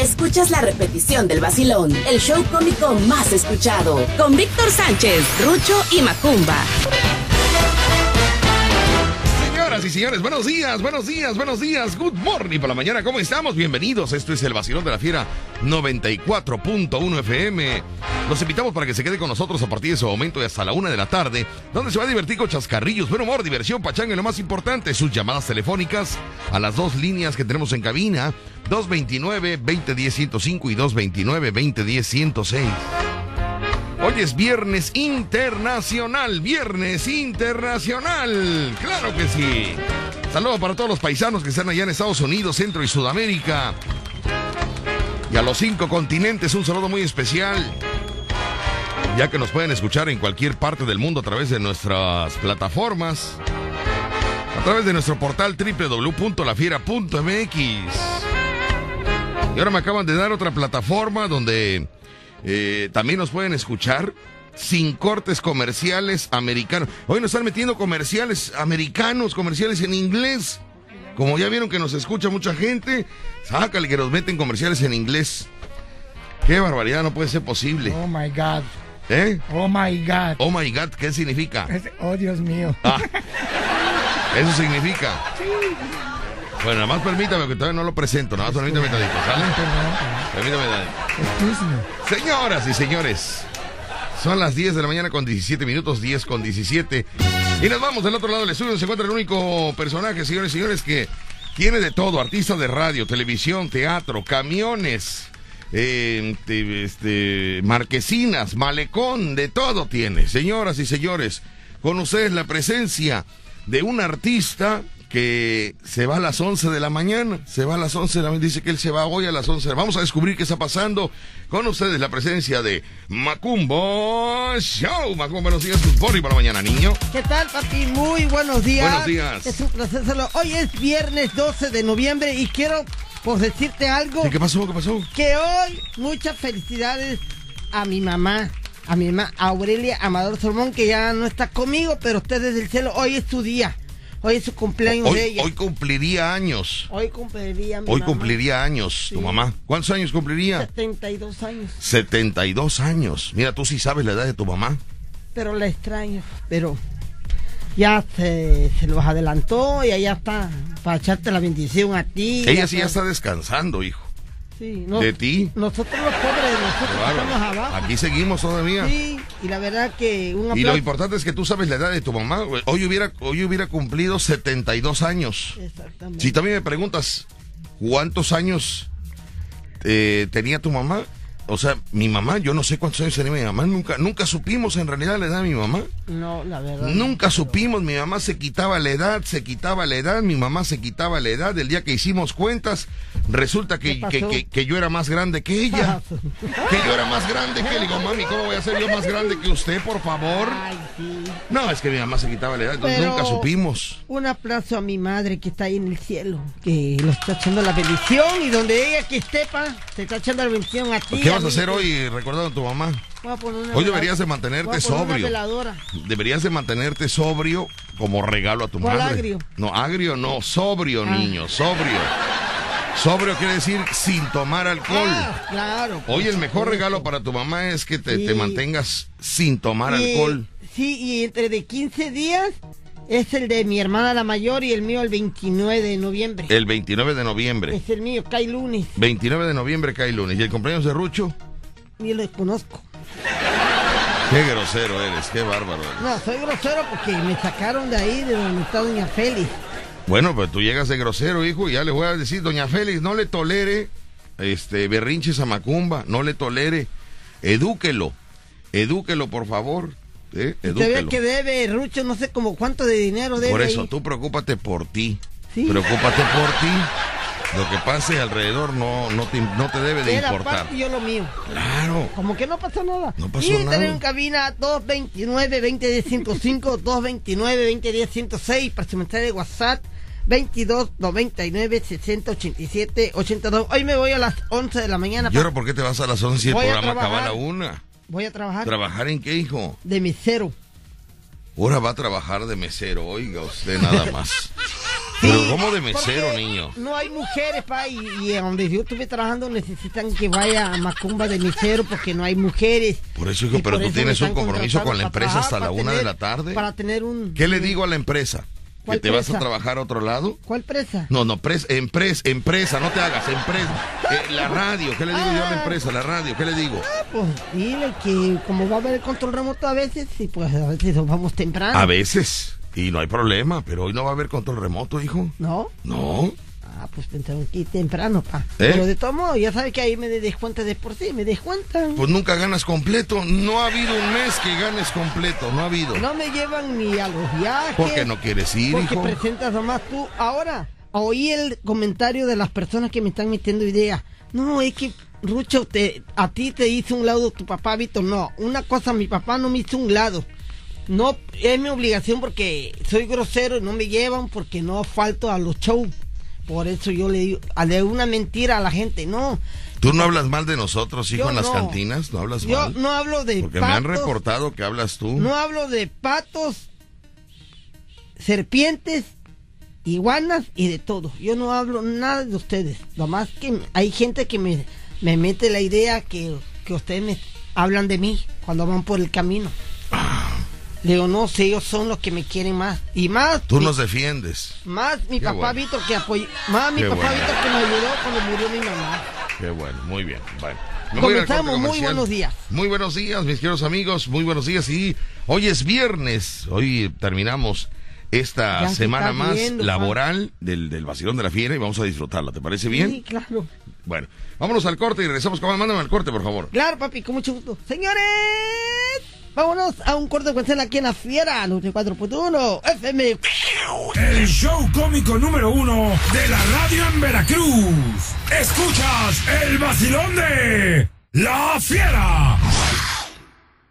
escuchas la repetición del vacilón, el show cómico más escuchado, con Víctor Sánchez, Rucho y Macumba. Y señores, buenos días, buenos días, buenos días. Good morning por la mañana. ¿Cómo estamos? Bienvenidos. Esto es el Vacilón de la Fiera 94.1 FM. Los invitamos para que se quede con nosotros a partir de ese momento y hasta la una de la tarde, donde se va a divertir con chascarrillos, buen humor, diversión, pachanga y lo más importante, sus llamadas telefónicas a las dos líneas que tenemos en cabina, 229-2010-105 y 229-2010-106. Hoy es Viernes Internacional, Viernes Internacional, claro que sí. Saludos para todos los paisanos que están allá en Estados Unidos, Centro y Sudamérica. Y a los cinco continentes un saludo muy especial. Ya que nos pueden escuchar en cualquier parte del mundo a través de nuestras plataformas. A través de nuestro portal www.lafiera.mx. Y ahora me acaban de dar otra plataforma donde eh, también nos pueden escuchar sin cortes comerciales americanos. Hoy nos están metiendo comerciales americanos, comerciales en inglés. Como ya vieron que nos escucha mucha gente, sácale que nos meten comerciales en inglés. Qué barbaridad, no puede ser posible. Oh my God. ¿Eh? Oh my God. Oh my God, ¿qué significa? Es- oh Dios mío. Ah, eso significa. Bueno, nada más permítame que todavía no lo presento, nada más permítame tantito, ¿sale? Permítame me. Señoras y señores, son las 10 de la mañana con 17 minutos, 10 con 17. Y nos vamos del otro lado del estudio, donde se encuentra el único personaje, señores y señores, que tiene de todo, artista de radio, televisión, teatro, camiones, eh, te- este, marquesinas, malecón, de todo tiene. Señoras y señores, con ustedes la presencia de un artista que se va a las 11 de la mañana, se va a las 11 de la mañana, dice que él se va hoy a las 11. Vamos a descubrir qué está pasando con ustedes la presencia de Macumbo Show. Macumbo, buenos días, morning para mañana, niño. ¿Qué tal, papi? Muy buenos días. Buenos días. Es un placer hacerlo. Hoy es viernes 12 de noviembre y quiero pues decirte algo. ¿Qué pasó? ¿Qué pasó? Que hoy muchas felicidades a mi mamá, a mi mamá Aurelia Amador Solmón, que ya no está conmigo, pero usted desde el cielo, hoy es su día. Hoy es su cumpleaños de Hoy, ella. hoy cumpliría años. Hoy cumpliría mi Hoy mamá cumpliría años tu Sí. mamá. ¿Cuántos años cumpliría? 72 años. 72 años. Mira, tú sí sabes la edad de tu mamá. Pero la extraño. Pero ya se, se los adelantó y allá está para echarte la bendición a ti. Ella sí ya está descansando, hijo. Sí, no- ¿De ti? Nosotros los pobres, nosotros estamos abajo. Aquí seguimos todavía. Sí, y la verdad que un Y aplauso. lo importante es que tú sabes la edad de tu mamá. Hoy hubiera, hoy hubiera cumplido 72 años. Exactamente. Si también me preguntas cuántos años eh, tenía tu mamá, o sea, mi mamá, yo no sé cuántos años tenía mi mamá, nunca, nunca supimos en realidad la edad de mi mamá. No, la verdad. Nunca supimos, mi mamá se quitaba la edad, se quitaba la edad, mi mamá se quitaba la edad. El día que hicimos cuentas, resulta que, que, que- que yo era más grande que ella. que yo era más grande que. Le digo, mami, ¿cómo voy a ser yo más grande que usted, por favor? Ay, sí. No, es que mi mamá se quitaba la edad, Pero- nunca supimos. Un aplauso a mi madre que está ahí en el cielo, que lo está echando la bendición y donde ella que esté, pa, te está echando la bendición a ti. ¿Qué vas a hacer que- hoy recordando a tu mamá? Hoy deberías de mantenerte sobrio. Deberías de mantenerte sobrio como regalo a tu ¿Cuál madre. agrio? No, agrio no, sobrio, Ah. niño, sobrio. Sobrio quiere decir sin tomar alcohol. Ah, claro. Hoy el mejor regalo para tu mamá es que te, Sí. te mantengas sin tomar Y- alcohol. Sí, y entre de 15 días es el de mi hermana la mayor y el mío el 29 de noviembre. El 29 de noviembre. Es el mío, cae lunes. 29 de noviembre cae lunes. ¿Y el cumpleaños de Rucho? Ni lo conozco. Qué grosero eres, qué bárbaro eres. No, soy grosero porque me sacaron de ahí, de donde está Doña Félix. Bueno, pues tú llegas de grosero, hijo, y ya le voy a decir, doña Félix, no le tolere este berrinches a Macumba, no le tolere. Edúquelo, edúquelo, por favor. ¿eh? Edúquelo. que debe, Rucho, no sé como cuánto de dinero debe. Por eso, ahí. tú preocúpate por ti. ¿Sí? Preocúpate por ti. Lo que pase alrededor no, no, te, no te debe de importar. Parte yo lo mío. Claro. Como que no pasó nada. No pasó y nada. en cabina 229-2010-55, 229-2010-106, para su mensaje de WhatsApp. 22 99 60 87 82. Hoy me voy a las 11 de la mañana. ¿Y ahora por qué te vas a las 11 si el programa acaba a la 1? Voy a trabajar ¿Trabajar en qué, hijo? de mesero. Ahora va a trabajar de mesero, oiga usted nada más. Pero Sí, ¿cómo de mesero, niño? No hay mujeres, pa, y, y donde yo estuve trabajando necesitan que vaya a Macumba de mesero porque no hay mujeres. Por eso, hijo, pero tú tienes un compromiso con la empresa hasta la una de la tarde. Para tener un... ¿Qué le digo a la empresa? ¿Que ¿Cuál te vas a presa? trabajar a otro lado? ¿Cuál presa? No, no, pres, empresa, empresa, no te hagas, empresa. Eh, la radio, ¿qué le digo yo a la empresa? La radio, ¿qué le digo? Ah, pues dile que como va a haber el control remoto a veces, y pues a veces nos vamos temprano. A veces, y no hay problema, pero hoy no va a haber control remoto, hijo. ¿No? No. Ah, pues tengo que ir temprano, pa. ¿Eh? Pero de todo modo, ya sabe que ahí me descuenta de por sí, me descuentan. Pues nunca ganas completo. No ha habido un mes que ganes completo, no ha habido. No me llevan ni a los viajes. ¿Por qué no quieres ir, Porque hijo? presentas nomás tú. Ahora, oí el comentario de las personas que me están metiendo ideas. No, es que, Rucho, te, a ti te hizo un lado tu papá, Víctor. No, una cosa, mi papá no me hizo un lado. No, es mi obligación porque soy grosero y no me llevan porque no falto a los shows. Por eso yo le digo, de una mentira a la gente, no. ¿Tú no hablas mal de nosotros, hijo, Yo en las no. cantinas? ¿No hablas Yo mal? no hablo de Porque me han patos, reportado que hablas tú. No hablo de patos, serpientes, iguanas y de todo. Yo no hablo nada de ustedes. Lo más que hay gente que me, me mete la idea que, que ustedes me hablan de mí cuando van por el camino. Le digo, no sé, ellos son los que me quieren más. Y más, Tú mi, nos defiendes. más mi Qué papá bueno. Víctor que apoyó. Más mi Qué papá bueno. Víctor que me ayudó cuando murió mi mamá. Qué bueno, muy bien. Bueno. Me Comenzamos, muy buenos días. Muy buenos días, mis queridos amigos. Muy buenos días. Y hoy es viernes. Hoy terminamos esta Ya semana más viendo, laboral del, del vacilón de la fiera y vamos a disfrutarla. ¿Te parece bien? Sí, claro. Bueno, vámonos al corte y regresamos. Mándame al corte, por favor. Claro, papi, con mucho gusto. Señores, vámonos a un corte comercial aquí en la Fiera, 94.1 FM. El show cómico número uno de la radio en Veracruz. Escuchas el vacilón de La Fiera.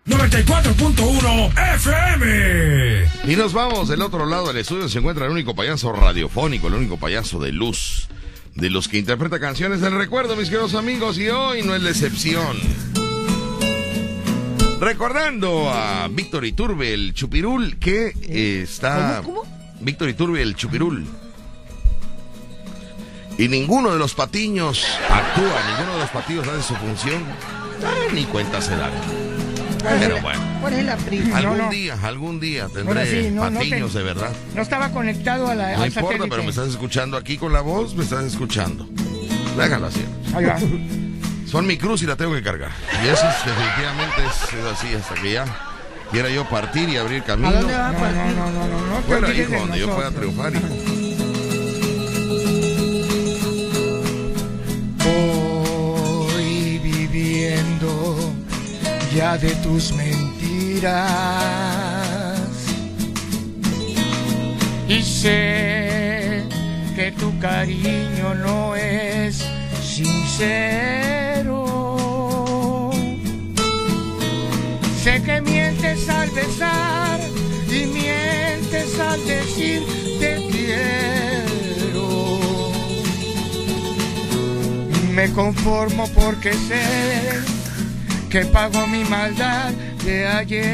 94.1 FM. Y nos vamos del otro lado del estudio. Se encuentra el único payaso radiofónico, el único payaso de luz, de los que interpreta canciones del recuerdo, mis queridos amigos. Y hoy no es la excepción. Recordando a Víctor Iturbe, el chupirul, que eh, está. ¿Cómo, cómo? Víctor Iturbe, el chupirul. Y ninguno de los patiños actúa, ninguno de los patiños hace su función. Ah, ni cuenta se dan. Pero bueno. ¿Cuál es la prisa? Algún no. día, algún día tendré sí, no patiños te- de verdad. No estaba conectado a la, No al importa, satélite. pero me estás escuchando aquí con la voz, me estás escuchando. Déjalo así. Ahí va. Son mi cruz y la tengo que cargar. Y eso es, definitivamente es, es así hasta que ya quiera yo partir y abrir camino. ¿A dónde a No, partir? no, no, no, no, no te Bueno, hijo, de donde yo pueda triunfar. hijo. Voy viviendo ya de tus mentiras. Y sé que tu cariño no es sincero. Que mientes al besar y mientes al decir te quiero. Me conformo porque sé que pago mi maldad de ayer.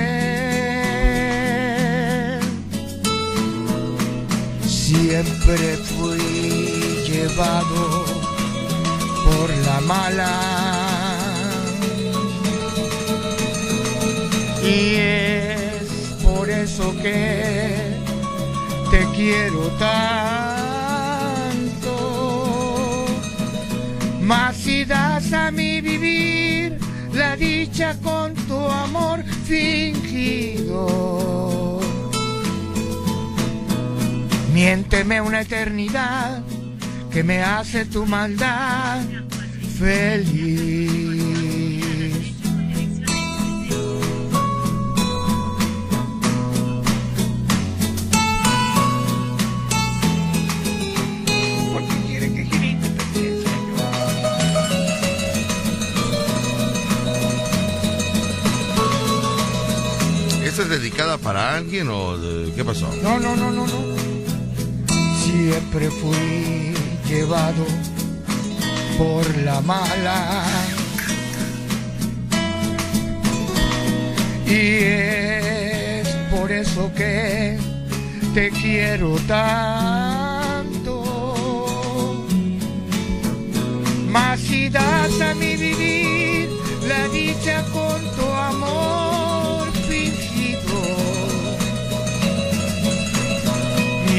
Siempre fui llevado por la mala. Y es por eso que te quiero tanto. Mas si das a mi vivir la dicha con tu amor fingido. Miénteme una eternidad que me hace tu maldad feliz. para alguien o de, qué pasó? No, no, no, no, no. Siempre fui llevado por la mala. Y es por eso que te quiero tanto. Más si das a mi vivir la dicha con tu amor.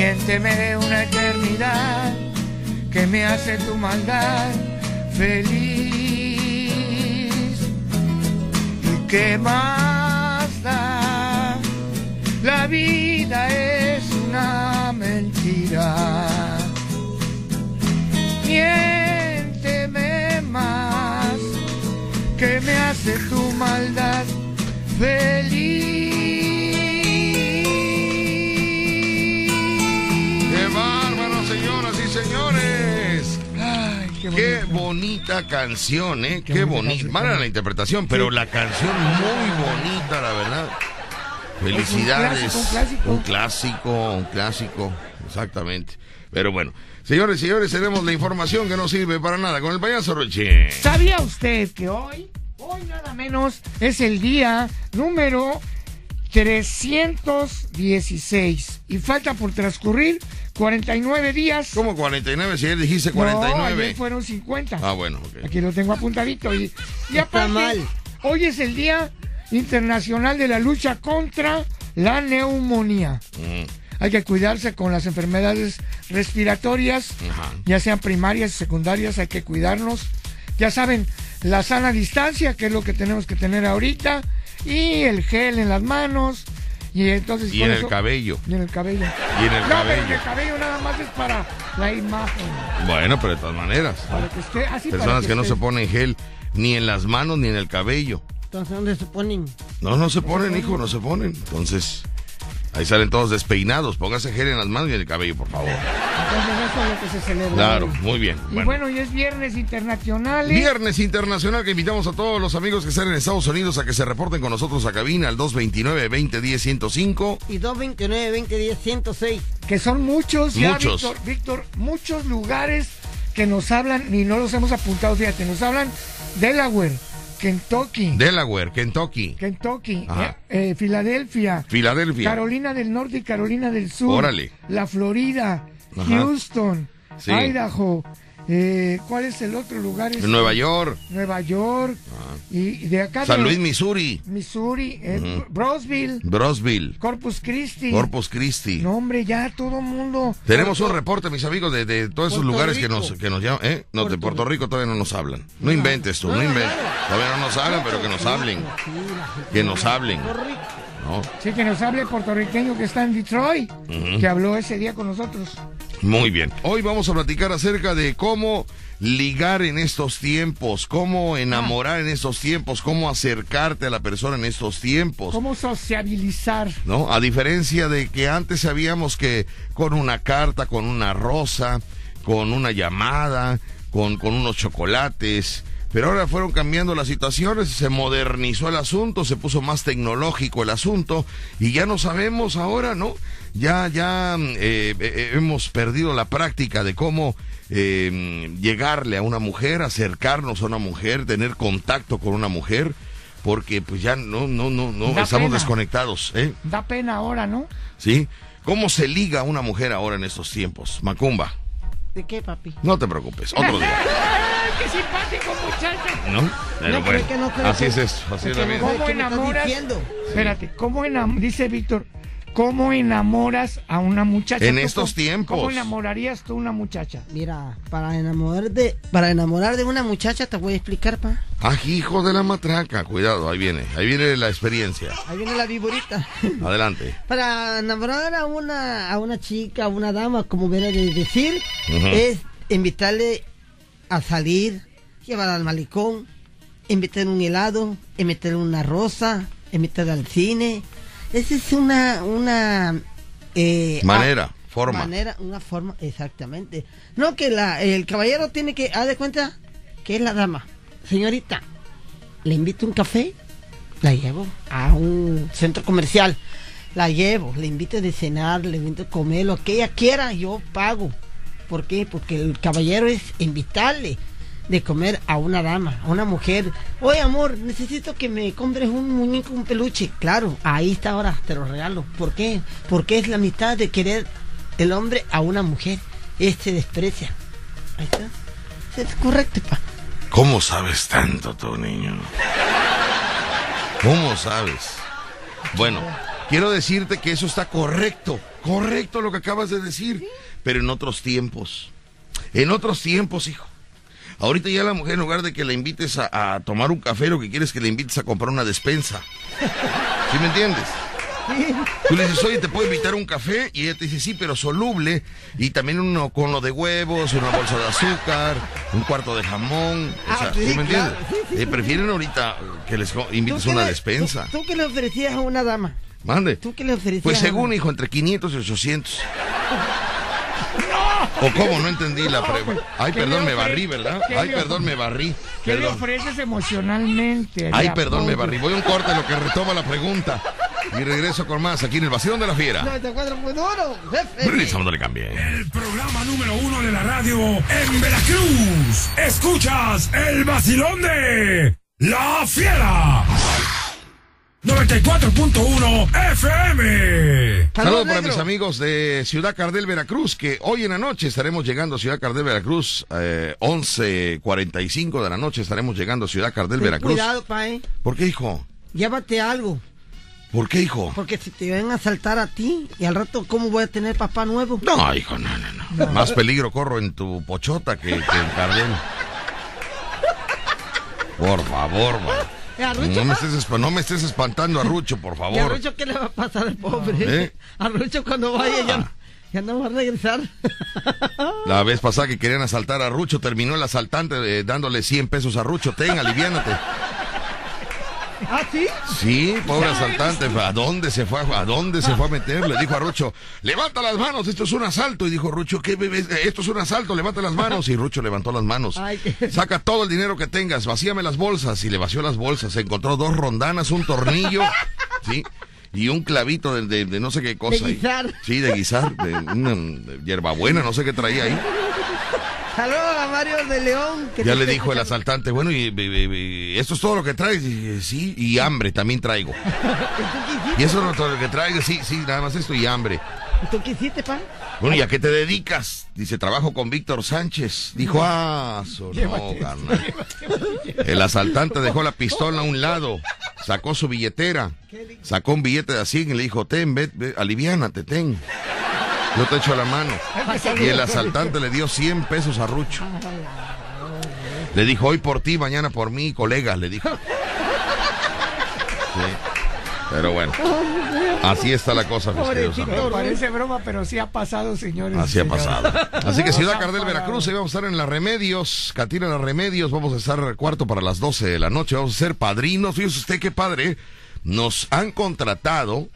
Miénteme una eternidad que me hace tu maldad feliz. ¿Y qué más da? La vida es una mentira. Qué bonita canción, ¿eh? Qué, Qué bonita. Mala la interpretación, pero la canción muy bonita, la verdad. Felicidades. un clásico, un Un clásico, un clásico, exactamente. Pero bueno, señores y señores, tenemos la información que no sirve para nada con el payaso Roche. ¿Sabía usted que hoy, hoy nada menos, es el día número 316 y falta por transcurrir 49 días? ¿Cómo 49? Si ayer dijiste No, 49. ayer fueron 50. Ah, bueno, ok. Aquí lo tengo apuntadito. Y, y Está aparte, mal. hoy es el Día Internacional de la Lucha contra la Neumonía. Mm, Hay que cuidarse con las enfermedades respiratorias, Ajá. ya sean primarias secundarias, hay que cuidarnos. Ya saben, la sana distancia, que es lo que tenemos que tener ahorita, y el gel en las manos, y entonces... Y en el cabello. Y en el cabello. Y en el no, cabello. pero el cabello nada más es para la imagen. Bueno, pero de todas maneras. Para que esté así para Personas que no se ponen gel ni en las manos ni en el cabello. Entonces, ¿dónde se ponen? No, no se ponen, hijo, no se ponen. Entonces, ahí salen todos despeinados. Póngase gel en las manos y en el cabello, por favor. Entonces eso es lo que se celebra. Claro, muy bien. Y Bueno. bueno, y es viernes internacional. ¿eh? Viernes internacional que invitamos a todos los amigos que están en Estados Unidos a que se reporten con nosotros a cabina al 229-2010-105. Y 229 2010 106 que son muchos, ya, Muchos. Víctor, Víctor, muchos lugares que nos hablan, y no los hemos apuntado, fíjate, nos hablan Delaware, Kentucky, Delaware, Kentucky, Kentucky, eh, eh, Filadelfia, Filadelfia. Carolina del Norte y Carolina del Sur, Órale. la Florida, Ajá. Houston, Sí. Idaho, eh, ¿cuál es el otro lugar? Es- Nueva York, Nueva York, y de acá San Luis, Missouri, Missouri, eh, Ujú. Brosville, Brosville, Corpus Christi. Corpus Christi. No, hombre, ya todo mundo. Tenemos un reporte, mis amigos, de, de todos esos Puerto lugares que nos, que nos llaman. ¿eh? No, de Puerto Puerto Rico todavía no nos hablan. No inventes tú, no inventes. Todavía no nos hablan, pero que nos hablen. Que nos hablen. ¿no? Sí, que nos hable el puertorriqueño que está en Detroit, Ujú. que habló ese día con nosotros. Muy bien. Hoy vamos a platicar acerca de cómo ligar en estos tiempos, cómo enamorar en estos tiempos, cómo acercarte a la persona en estos tiempos. ¿Cómo sociabilizar? ¿no? A diferencia de que antes sabíamos que con una carta, con una rosa, con una llamada, con, con unos chocolates, pero ahora fueron cambiando las situaciones, se modernizó el asunto, se puso más tecnológico el asunto y ya no sabemos ahora, ¿no? Ya, ya eh, eh, hemos perdido la práctica de cómo eh, llegarle a una mujer, acercarnos a una mujer, tener contacto con una mujer, porque pues ya no, no, no, no, Da estamos pena. desconectados, ¿eh? Da pena ahora, ¿no? ¿Sí? ¿Cómo se liga una mujer ahora en estos tiempos? Macumba, ¿De qué, papi? no te preocupes, otro día, ¡Ay, qué simpático, muchacho! ¿no? Pero No, pero bueno, que no así es esto, así es la vida. ¿Cómo diciendo? Espérate, ¿cómo enam dice Víctor, ¿cómo enamoras a una muchacha? En ¿Tú estos cómo- tiempos. ¿Cómo enamorarías tú a una muchacha? Mira, para enamorar de para enamorar de una muchacha te voy a explicar, pa. Ah, hijo de la matraca, cuidado, ahí viene, ahí viene la experiencia. Ahí viene la viborita. Adelante. para enamorar a una a una chica, a una dama, como viene de decir, es invitarle a salir, llevar al malecón, invitarle un helado, invitarle una rosa, invitarle al cine. Esa es una una eh, Manera, ah, forma. manera, una forma, exactamente. No que la el caballero tiene que, haz de cuenta que es la dama, señorita. Le invito un café, la llevo a un centro comercial, la llevo, le invito de cenar, le invito a comer lo que ella quiera, yo pago. ¿Por qué? Porque el caballero es invitarle de comer a una dama, a una mujer. Oye, amor, necesito que me compres un muñeco, un peluche. Claro, ahí está ahora, te lo regalo. ¿Por qué? Porque es la mitad de querer el hombre a una mujer. Este desprecia. Ahí está. Es correcto, pa. ¿Cómo sabes tanto tú, niño? ¿Cómo sabes? Bueno, quiero decirte que eso está correcto, correcto lo que acabas de decir, pero en otros tiempos. En otros tiempos, hijo. Ahorita ya la mujer, en lugar de que la invites a, a tomar un café, lo que quieres es que la invites a comprar una despensa. ¿Sí me entiendes? Tú le dices, oye, ¿te puedo invitar un café? Y ella te dice, sí, pero soluble. Y también uno con lo de huevos, una bolsa de azúcar, un cuarto de jamón. O Ah, sea, sí, ¿sí me entiendes? claro, Eh, prefieren ahorita que les invites ¿Tú qué una le- despensa. ¿tú, tú qué le ofrecías a una dama? Mande. ¿Tú qué le ofrecías? Pues a según, hijo, entre 500 y 800. ¿O cómo? No entendí la pregunta. Ay, ¿Qué perdón, me barrí, ¿verdad? Ay, perdón, me barrí. ¿Qué le ofreces emocionalmente? Ay, perdón, me barrí. Voy a un corte, lo que retoma la pregunta. Y regreso con más aquí en el Vacilón de la Fiera. No, te encuentro muy duro, jefe. Regresamos, no le cambie. El programa número uno de la radio en Veracruz. Escuchas el vacilón de La Fiera. 94.1 FM. Saludos para mis amigos de Ciudad Cardel, Veracruz, que hoy en la noche estaremos llegando a Ciudad Cardel, Veracruz, eh, 11.45 de la noche estaremos llegando a Ciudad Cardel, Ten Veracruz. Cuidado, pa, eh. ¿Por qué, hijo? Llévate algo. ¿Por qué, hijo? Porque si te ven a saltar a ti y al rato, ¿cómo voy a tener papá nuevo? No, hijo, no, no, no. Más peligro corro en tu pochota que, que en Cardel. Por favor, man. Eh, No me, pa. estés, no me estés espantando a Rucho, por ¿Y favor. Rucho qué le va a pasar al pobre? ¿Eh? A Rucho cuando vaya ya, Ah. ya no va a regresar. La vez pasada que querían asaltar a Rucho, terminó el asaltante eh, dándole 100 pesos a Rucho. Ten, aliviánate. ¿Ah, sí? Sí, pobre asaltante. ¿A dónde se fue? a- ¿A dónde se fue a meter? Le dijo a Rucho, levanta las manos, esto es un asalto. Y dijo Rucho, ¿qué bebé? Esto es un asalto, levanta las manos. Y Rucho levantó las manos. Saca todo el dinero que tengas, vacíame las bolsas. Y le vació las bolsas. Se encontró dos rondanas, un tornillo, ¿sí? Y un clavito de, de- de no sé qué cosa. De ahí. guisar. Sí, de guisar, de una de hierbabuena, no sé qué traía ahí. Saludos a Mario de León. que Ya le dijo el asaltante, bueno, y, y- y- y esto es todo lo que traes. Y sí, y hambre también traigo. ¿Y tú qué hiciste? Y eso es todo lo que traigo, sí, sí, nada más esto y hambre. ¿Y tú qué hiciste, pa? Bueno, ¿y a qué te dedicas? Dice, trabajo con Víctor Sánchez. Dijo, ah, so- no, carnal. El asaltante dejó la pistola a un lado, sacó su billetera, sacó un billete de así y le dijo, ten, ve, ve, aliviánate, ten. Yo te echo la mano. Y el asaltante le dio 100 pesos a Rucho. Le dijo, hoy por ti, mañana por mí, colega, le dijo. Sí. Pero bueno, así está la cosa, mis queridos Pobrecito. amigos. Parece broma, pero sí ha pasado, señores. Así ha pasado. Así que Ciudad Cardel. Veracruz, ahí vamos a estar en las Remedios, Catina las Remedios, vamos a estar cuarto para las 12 de la noche, vamos a ser padrinos, fíjese usted qué padre, nos han contratado,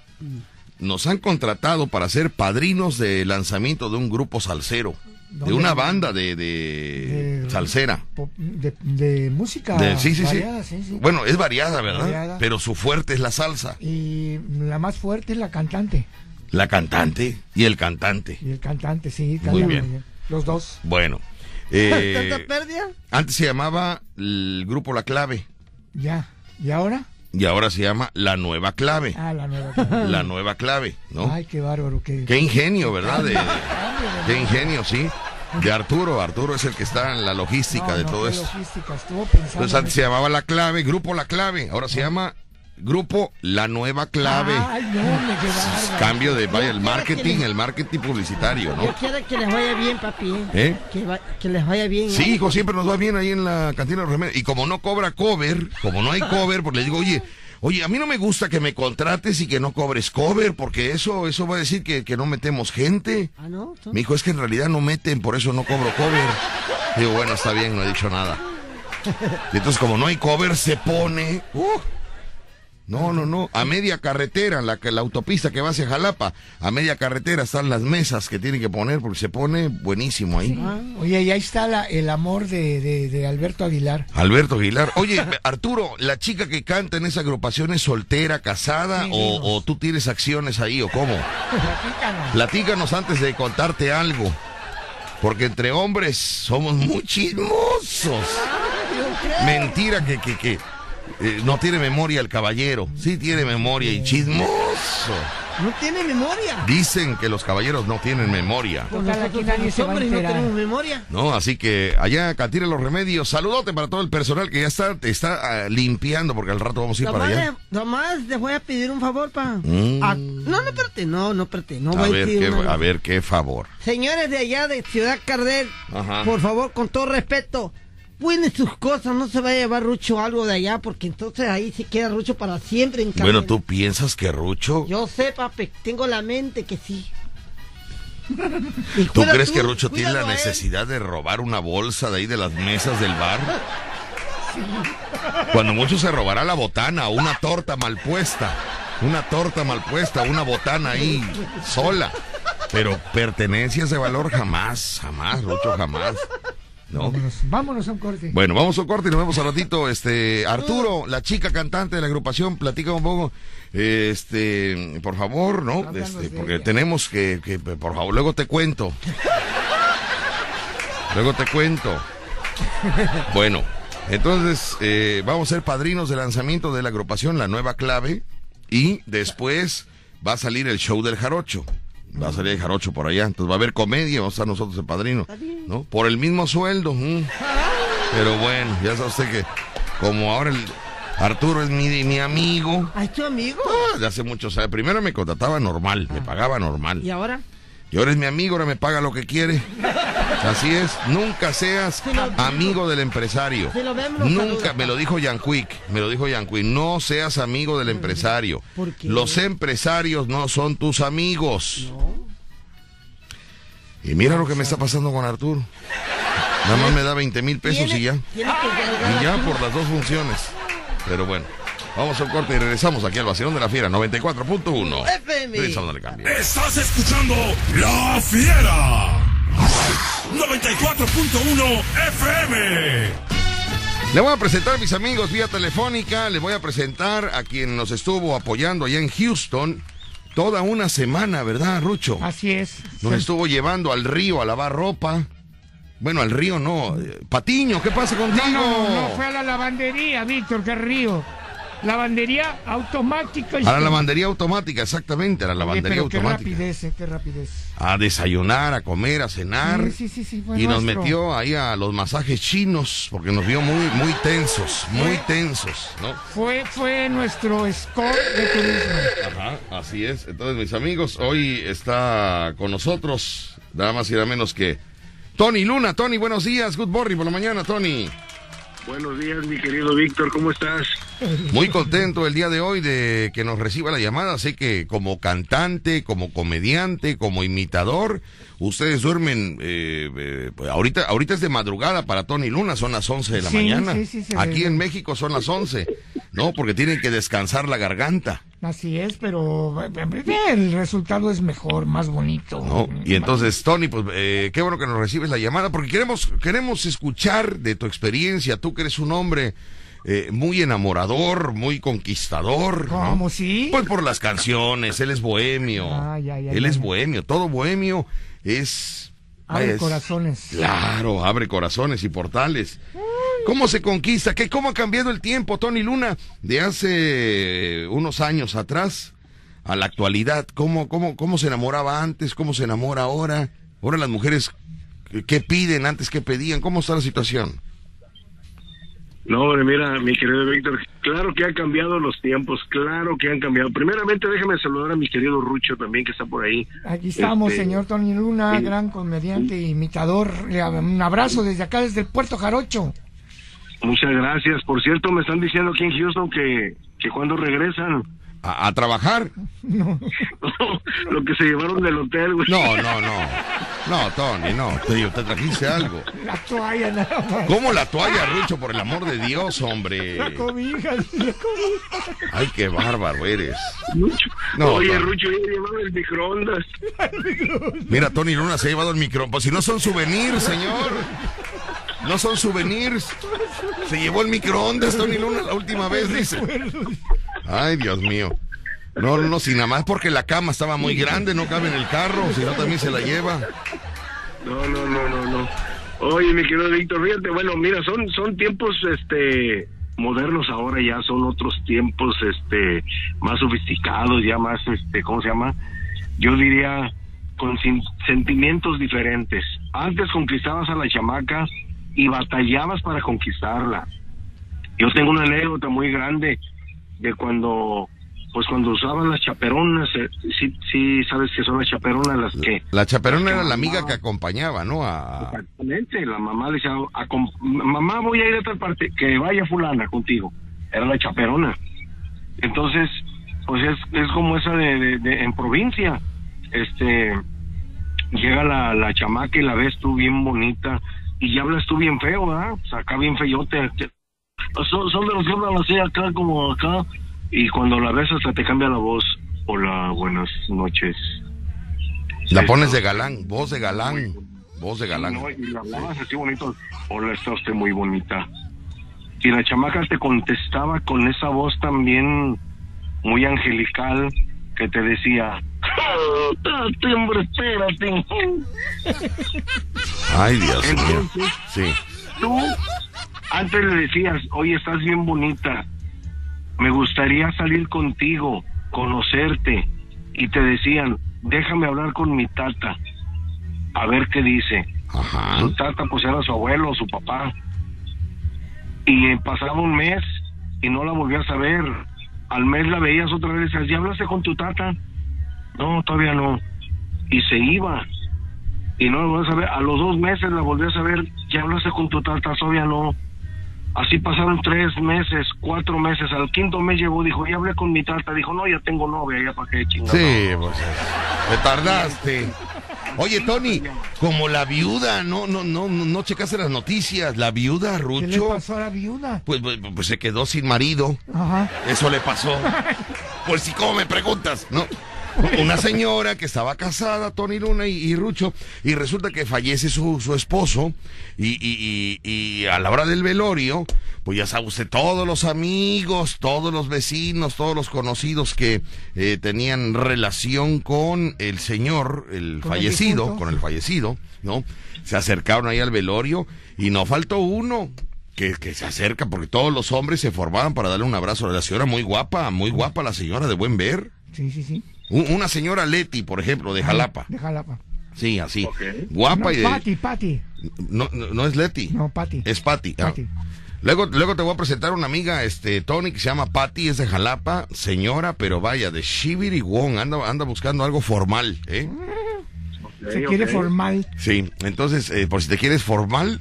nos han contratado para ser padrinos de lanzamiento de un grupo salsero, de una banda de, de De- salsera. De, de música. De- sí, sí, variada, sí. sí. Bueno, es variada, ¿verdad? Variada. Pero su fuerte es la salsa. Y la más fuerte es la cantante. La cantante y el cantante. Y el cantante, sí. Muy bien. Los dos. Bueno. eh, ¿Tanta pérdida? antes se llamaba el grupo La Clave. Ya. ¿Y ahora? Y ahora se llama La Nueva Clave. Ah, la nueva. canción. La Nueva Clave, ¿no? Ay, qué bárbaro. Qué, Qué ingenio, ¿verdad? De, qué ingenio, sí. De Arturo. Arturo es el que está en la logística No, de no, todo esto. logística, estuvo pensando Entonces en antes se llamaba La Clave, Grupo La Clave. Ahora se llama Grupo La Nueva Clave. Ay, no, me. Cambio de, vaya, el Yo marketing, el marketing publicitario, Yo ¿no? quiero que les vaya bien, papi. ¿Eh? Que, va- que les vaya bien. Sí, ¿eh? hijo, siempre nos va bien ahí en la cantina de los remedios. Y como no cobra cover, como no hay cover, pues le digo, oye, oye, a mí no me gusta que me contrates y que no cobres cover, porque eso, eso va a decir que, que no metemos gente. Ah, ¿no? ¿Tú? Me dijo, es que en realidad no meten, por eso no cobro cover. Digo, bueno, está bien, no he dicho nada. Y entonces, como no hay cover, se pone. ¡uh! No, no, no. A media carretera, la, la autopista que va hacia Jalapa, a media carretera están las mesas que tienen que poner, porque se pone buenísimo ahí. Oye, y ahí está la- el amor de, de- de Alberto Aguilar. Alberto Aguilar. Oye, Arturo, ¿la chica que canta en esa agrupación es soltera, casada Sí, o, tú tienes acciones ahí o cómo? Platícanos. Platícanos antes de contarte algo. Porque entre hombres somos muy chismosos. Mentira que, que, que eh, no tiene memoria el caballero. Sí tiene memoria y chismoso. No tiene memoria. Dicen que los caballeros no tienen memoria. Pues nosotros a hombres y no tenemos memoria. No, así que allá Catire los remedios. Saludote para todo el personal que ya está, está ah, limpiando porque al rato vamos a ir para allá. le- nomás les voy a pedir un favor, pa. Mm. Ah, no, no, espérate, no, no, espérate. No A voy a ver, pedir qué, una- a ver qué favor. Señores de allá de Ciudad Cardel, Ajá. por favor, con todo respeto, cuiden sus cosas, no se vaya a llevar Rucho algo de allá, porque entonces ahí se queda Rucho para siempre en Bueno, Cardel. ¿tú piensas que Rucho? Yo sé, papi, tengo la mente que sí. ¿Tú crees que Rucho tiene la necesidad de robar una bolsa de ahí de las mesas del bar? Cuando mucho se robará la botana o una torta mal puesta. Una torta mal puesta, una botana ahí sola. Pero pertenencias de valor jamás, jamás, Rucho, jamás. ¿No? Vámonos, vámonos a un corte. Bueno, vamos a un corte y nos vemos al ratito. Este, Arturo, la chica cantante de la agrupación, platica un poco. Este, por favor, ¿no? Este, porque tenemos que, que, por favor, luego te cuento. Luego te cuento. Bueno, entonces eh, vamos a ser padrinos de lanzamiento de la agrupación La Nueva Clave y después va a salir el show del Jarocho. Va a salir el Jarocho por allá. Entonces va a haber comedia, vamos a estar nosotros de padrino. ¿No? Por el mismo sueldo. Pero bueno, ya sabe usted que como ahora el Arturo es mi, mi amigo. Ay, tu amigo. ah, de hace muchos años. Primero me contrataba normal, me pagaba normal. ¿Y ahora? Y ahora es mi amigo, ahora me paga lo que quiere. Así es, nunca seas amigo del empresario. Nunca, me lo dijo Jan Quick, me lo dijo Jan Quick, no seas amigo del empresario. Los empresarios no son tus amigos. Y mira lo que me está pasando con Arturo. Nada más me da 20 mil pesos y ya. Y ya por las dos funciones. Pero bueno, vamos a un corte y regresamos aquí al Vacilón de la Fiera 94.1. FM. Regresamos al cambio. Estás escuchando La Fiera. 94.1 FM. Le voy a presentar a mis amigos vía telefónica, le voy a presentar a quien nos estuvo apoyando allá en Houston toda una semana, ¿verdad, Rucho? Así es. Nos estuvo llevando al río a lavar ropa. Bueno, al río no. Patiño, ¿qué pasa contigo? No, no, no fue a la lavandería, Víctor, qué río. Lavandería automática. A la lavandería automática, exactamente, a la Oye, lavandería pero qué automática. rapidez, eh, qué rapidez. A desayunar, a comer, a cenar. Sí, sí, sí, fue y nos nuestro. metió ahí a los masajes chinos, porque nos vio muy, muy tensos, muy tensos, ¿no? Fue, fue nuestro score de turismo. Ajá, así es. Entonces, mis amigos, hoy está con nosotros nada más y nada menos que Tony Luna. Tony, buenos días. Good morning por la mañana, Tony. Buenos días, mi querido Víctor, ¿cómo estás? Muy contento el día de hoy de que nos reciba la llamada. Sé que como cantante, como comediante, como imitador, ustedes duermen. eh, eh, pues ahorita, ahorita es de madrugada para Tony Luna, son las 11 de la Sí, mañana. sí, sí, Aquí ve. en México son las 11, ¿no? Porque tienen que descansar la garganta. Así es, pero eh, el resultado es mejor, más bonito. ¿no? Y entonces, Tony, pues eh, qué bueno que nos recibes la llamada, porque queremos, queremos escuchar de tu experiencia, tú que eres un hombre eh, muy enamorador, muy conquistador. ¿no? ¿Cómo sí? Pues por las canciones, él es bohemio. Ah, ya, ya, él ya, es bohemio, todo bohemio es... Abre es- corazones. Claro, abre corazones y portales. ¿Cómo se conquista? ¿Qué, ¿Cómo ha cambiado el tiempo, Tony Luna, de hace unos años atrás a la actualidad? ¿Cómo, cómo, cómo se enamoraba antes? ¿Cómo se enamora ahora? Ahora las mujeres, ¿qué piden antes? ¿Qué pedían? ¿Cómo está la situación? No, hombre, mira, mi querido Víctor, claro que han cambiado los tiempos, claro que han cambiado. Primeramente, déjame saludar a mi querido Rucho también, que está por ahí. Aquí estamos, Este, señor Tony Luna, sí. gran comediante e imitador. Un abrazo desde acá, desde el Puerto Jarocho. Muchas gracias. Por cierto, me están diciendo aquí en Houston que, que cuando regresan, ¿A, a trabajar? lo que se llevaron del hotel, güey. No, no, no. No, Tony, no. Te, digo, te trajiste algo. La toalla nada más. ¿Cómo la toalla, Rucho? Por el amor de Dios, hombre. La cobija, la cobija. Ay, qué bárbaro eres. Rucho. No, Oye, no. Rucho, ya llevaron el microondas. Mira, Tony Luna se ha llevado el micrófono. Pues si no son souvenirs, señor. No son souvenirs. Se llevó el microondas, Tony Luna, la última vez, dice. Ay, Dios mío. No, no, no, si nada más porque la cama estaba muy grande, no cabe en el carro, si no también se la lleva. No, no, no, no, no. Oye, mi querido Víctor, fíjate, bueno, mira, son, son tiempos, este, modernos ahora ya son otros tiempos, este, más sofisticados, ya más, este, ¿cómo se llama? Yo diría con sin- sentimientos diferentes. Antes conquistabas a la chamaca y batallabas para conquistarla. Yo tengo una anécdota muy grande de cuando, pues cuando usaban las chaperonas, eh, sí, sí, sabes que son las chaperonas las que La chaperona era la amiga que acompañaba, ¿no? A... Exactamente, la mamá decía, "Acom- mamá voy a ir a tal parte, que vaya fulana contigo. Era la chaperona. Entonces, pues es, es como esa de, de- de- en provincia. Este, llega la, la chamaca y la ves tú bien bonita y ya hablas tú bien feo, ¿verdad? O sea, acá bien feyote. Son, son de los que hablan así acá como acá y cuando la ves hasta te cambia la voz. Hola, buenas noches. La pones de galán, voz de galán, voz de galán. No, y la hablabas así bonito. Hola, está usted muy bonita. Y la chamaca te contestaba con esa voz también muy angelical que te decía, espérate, hombre, espérate. Ay, Dios mío. Sí. tú antes le decías, oye, estás bien bonita, me gustaría salir contigo, conocerte, y te decían, déjame hablar con mi tata, a ver qué dice. Ajá. Su tata pues era su abuelo o su papá. Y eh, pasaba un mes y no la volvías a ver. Al mes la veías otra vez y decías, ¿ya hablaste con tu tata? No, todavía no. Y se iba. Y no la volvías a ver. A los dos meses la volvías a ver, ¿ya hablaste con tu tata? Todavía no. Así pasaron tres meses, cuatro meses. Al quinto mes llegó, dijo, ya hablé con mi tata. Dijo, no, ya tengo novia, ya para qué chingada. Sí, pues te tardaste. Oye, Tony, como la viuda, no, no, no, no, no checaste las noticias. La viuda, ¿Qué le Rucho, pasó a la viuda? pues, pues, pues se quedó sin marido. Ajá. Eso le pasó. Pues si, ¿cómo me preguntas? No. Una señora que estaba casada, Tony Luna y, y Rucho, y resulta que fallece su, su esposo, y, y- y- y a la hora del velorio, pues ya sabe usted, todos los amigos, todos los vecinos, todos los conocidos que eh, tenían relación con el señor, el Con fallecido, con el fallecido, ¿no? Se acercaron ahí al velorio, y no faltó uno, que, que se acerca porque todos los hombres se formaban para darle un abrazo a la señora muy guapa, muy guapa la señora de buen ver. Sí, sí, sí. Un- una señora Leti, por ejemplo, de Jalapa. De Jalapa. Sí, así. Guapa No, y de... Pati, Pati. No, no, no es Leti. No, Pati. Es Pati. Ah. Pati. Luego, luego te voy a presentar una amiga, este, Tony, que se llama Pati, es de Jalapa, señora, pero vaya, de Shibiri Wong, anda, anda buscando algo formal, ¿eh? Se quiere formal. Sí, entonces, eh, por si te quieres formal,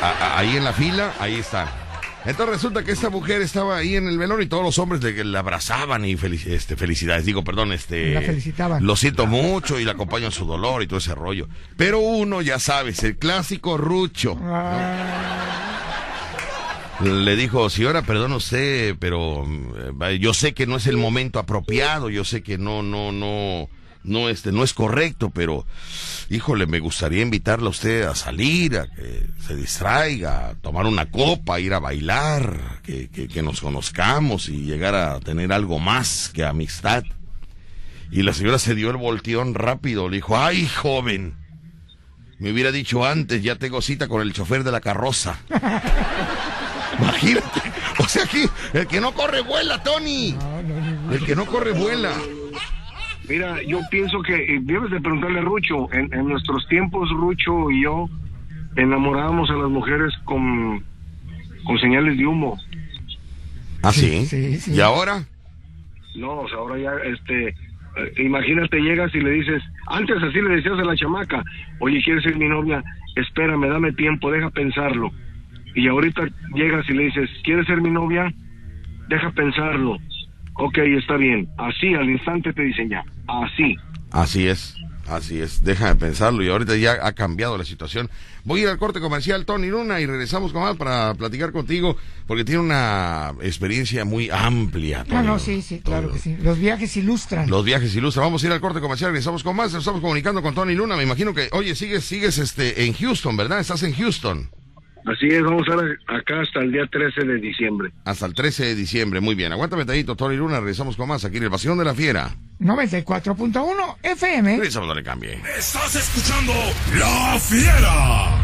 a- a- ahí en la fila, ahí está. Entonces resulta que esta mujer estaba ahí en el velorio y todos los hombres le, le abrazaban y felici- este, felicidades, digo, perdón, este... La felicitaban. Lo siento mucho y le acompaño en su dolor y todo ese rollo. Pero uno, ya sabes, el clásico rucho. Le dijo, señora, perdón usted, pero eh, yo sé que no es el momento apropiado, yo sé que no, no, no, no, este, no es correcto, pero, híjole, me gustaría invitarla a usted a salir, a que se distraiga, a tomar una copa, a ir a bailar, que, que, que nos conozcamos y llegar a tener algo más que amistad. Y la señora se dio el volteón rápido, le dijo, ay, joven, me hubiera dicho antes, ya tengo cita con el chofer de la carroza. Imagínate. O sea que el que no corre vuela, Tony. El que no corre vuela. Mira, yo pienso que debes de preguntarle a Rucho. En, en nuestros tiempos, Rucho y yo enamorábamos a las mujeres con, con señales de humo. ¿Ah, sí? Sí, sí. ¿Y ahora? No, o sea, ahora ya, este, eh, imagínate, llegas y le dices, antes así le decías a la chamaca, oye, ¿quieres ser mi novia? Espérame, dame tiempo, deja pensarlo. Y ahorita llegas y le dices, ¿quieres ser mi novia? Deja pensarlo. Ok, está bien. Así, al instante te dicen ya. Así. Así es. Así es, déjame pensarlo y ahorita ya ha cambiado la situación. Voy a ir al corte comercial, Tony Luna, y regresamos con más para platicar contigo, porque tiene una experiencia muy amplia. No, Tony. no, sí, sí, claro que sí. Los viajes ilustran. Los viajes ilustran. Vamos a ir al corte comercial, regresamos con más. Nos estamos comunicando con Tony Luna. Me imagino que, oye, sigues, sigues este, en Houston, ¿verdad? Estás en Houston. Así es, vamos a estar acá hasta el día 13 de diciembre. Hasta el 13 de diciembre. Muy bien. Aguántame tantito, Tony Luna. Regresamos con más aquí en el Vacilón de la Fiera. 94.1 FM. Regresamos, no le cambie. Estás escuchando La Fiera.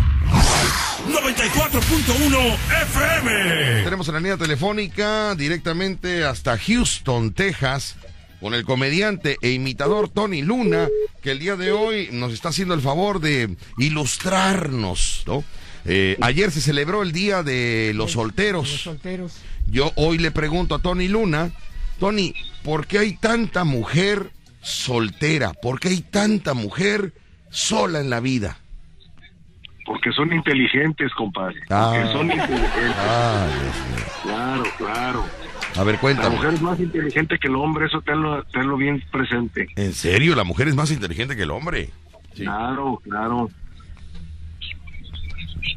94.1 FM. tenemos en la línea telefónica directamente hasta Houston, Texas, con el comediante e imitador Tony Luna, que el día de hoy nos está haciendo el favor de ilustrarnos, ¿no? Eh, ayer se celebró el Día de los Los Solteros. Yo hoy le pregunto a Tony Luna, Tony, ¿por qué hay tanta mujer soltera? ¿Por qué hay tanta mujer sola en la vida? Porque son inteligentes, compadre. Ah. Porque son inteligentes. Ah, Dios mío. Claro, claro. A ver, La cuéntame. mujer es más inteligente que el hombre, eso tenlo, tenlo bien presente. ¿En serio? ¿La mujer es más inteligente que el hombre? Sí. Claro, claro.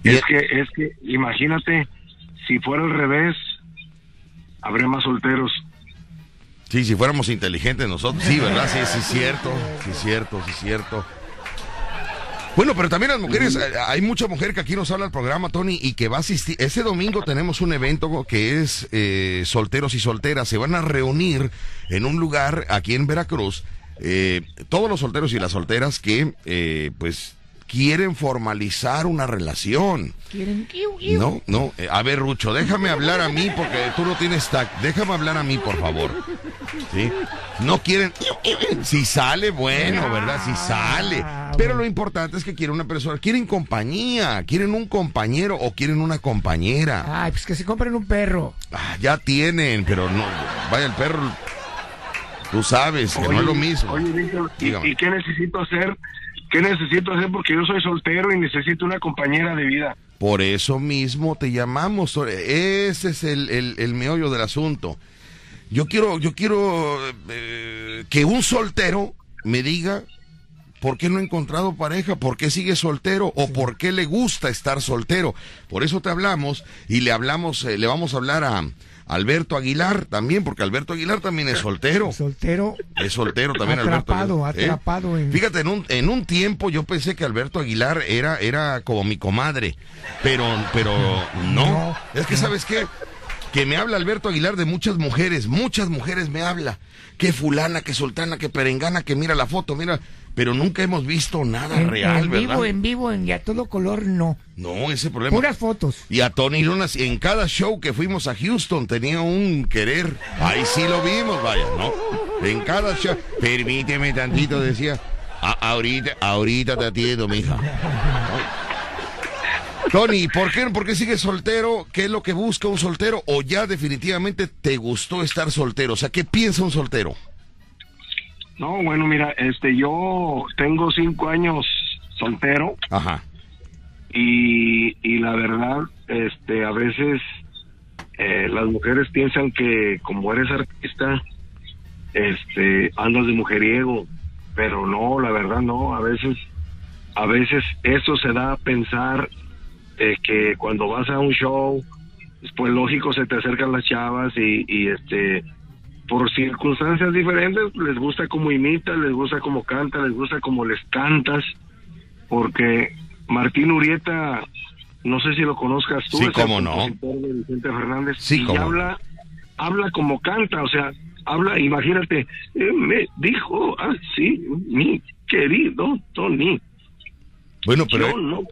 Es que, es que, imagínate, si fuera al revés, habría más solteros. Sí, si fuéramos inteligentes nosotros, sí, ¿verdad? Sí, sí, es cierto, sí, es cierto, sí, es cierto. Bueno, pero también las mujeres, eh, hay mucha mujer que aquí nos habla el programa, Tony, y que va a asistir. Ese domingo tenemos un evento que es eh, solteros y solteras. Se van a reunir en un lugar aquí en Veracruz. eh, todos los solteros y las solteras que, eh, pues, quieren formalizar una relación. Quieren. No, no. eh, a ver, Rucho, déjame hablar a mí porque tú no tienes tac. Déjame hablar a mí, por favor. ¿Sí? No quieren. Si sale, bueno, ¿verdad? Si sale. Pero lo importante es que quieren una persona. Quieren compañía. Quieren un compañero o quieren una compañera. Ay, pues que se compren un perro. Ah, ya tienen, pero no. Vaya, el perro. Tú sabes que no es lo mismo. Oye, Víctor, ¿y, y qué necesito hacer? ¿Qué necesito hacer? Porque yo soy soltero y necesito una compañera de vida. Por eso mismo te llamamos. Ese es el, el, el meollo del asunto. Yo quiero, yo quiero eh, que un soltero me diga por qué no ha encontrado pareja, por qué sigue soltero o por qué le gusta estar soltero. Por eso te hablamos y le hablamos, eh, le vamos a hablar a Alberto Aguilar también, porque Alberto Aguilar también es soltero. Soltero. Es soltero también Atrapado, Alberto. Aguilar, ¿eh? atrapado en- Fíjate, en un, en un tiempo yo pensé que Alberto Aguilar era, era como mi comadre, pero, pero no. No, es que, ¿sabes qué? Que me habla Alberto Aguilar de muchas mujeres, muchas mujeres me habla. Que fulana, que sultana, que perengana, que mira la foto, mira. Pero nunca hemos visto nada En, real, en ¿verdad? vivo, en vivo, en y a todo color, no. No, ese problema. Puras fotos. Y a Tony Luna, en cada show que fuimos a Houston tenía un querer. Ahí sí lo vimos, vaya, ¿no? En cada show. Permíteme tantito, decía. "A- ahorita, ahorita te atiendo, mija. Tony, ¿por qué, ¿por qué sigues soltero? ¿Qué es lo que busca un soltero? ¿O ya definitivamente te gustó estar soltero? O sea, ¿qué piensa un soltero? No, bueno, mira, este, yo tengo cinco años soltero Ajá. y, y la verdad, este, a veces eh, las mujeres piensan que como eres artista, este, andas de mujeriego, pero no, la verdad no, a veces, a veces eso se da a pensar eh, que cuando vas a un show, pues lógico se te acercan las chavas y, y este, por circunstancias diferentes, les gusta cómo imitas, les gusta cómo canta, les gusta cómo les cantas, porque Martín Urieta, no sé si lo conozcas tú, Sí, es el cómo no. de Vicente Fernández, Sí, y cómo habla, habla como canta, o sea, habla, imagínate, eh, me dijo así mi querido Tony, Bueno, pero... yo no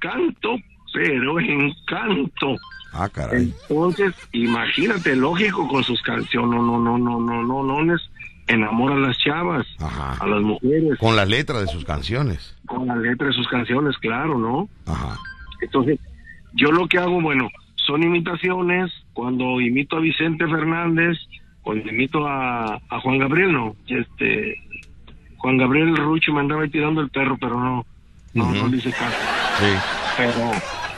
canto, pero encanto. Ah, caray. Entonces, imagínate, lógico, con sus canciones, no, no, no, no, no, no, no, les enamora a las chavas, Ajá. a las mujeres, Con la letra de sus canciones. con la letra de sus canciones, claro, ¿no? Ajá. Entonces, yo lo que hago, bueno, son imitaciones, cuando imito a Vicente Fernández, cuando imito a, a Juan Gabriel, no, este, Juan Gabriel Rucho me andaba tirando el perro, pero no, no, Ujú. no le hice caso, Sí. pero...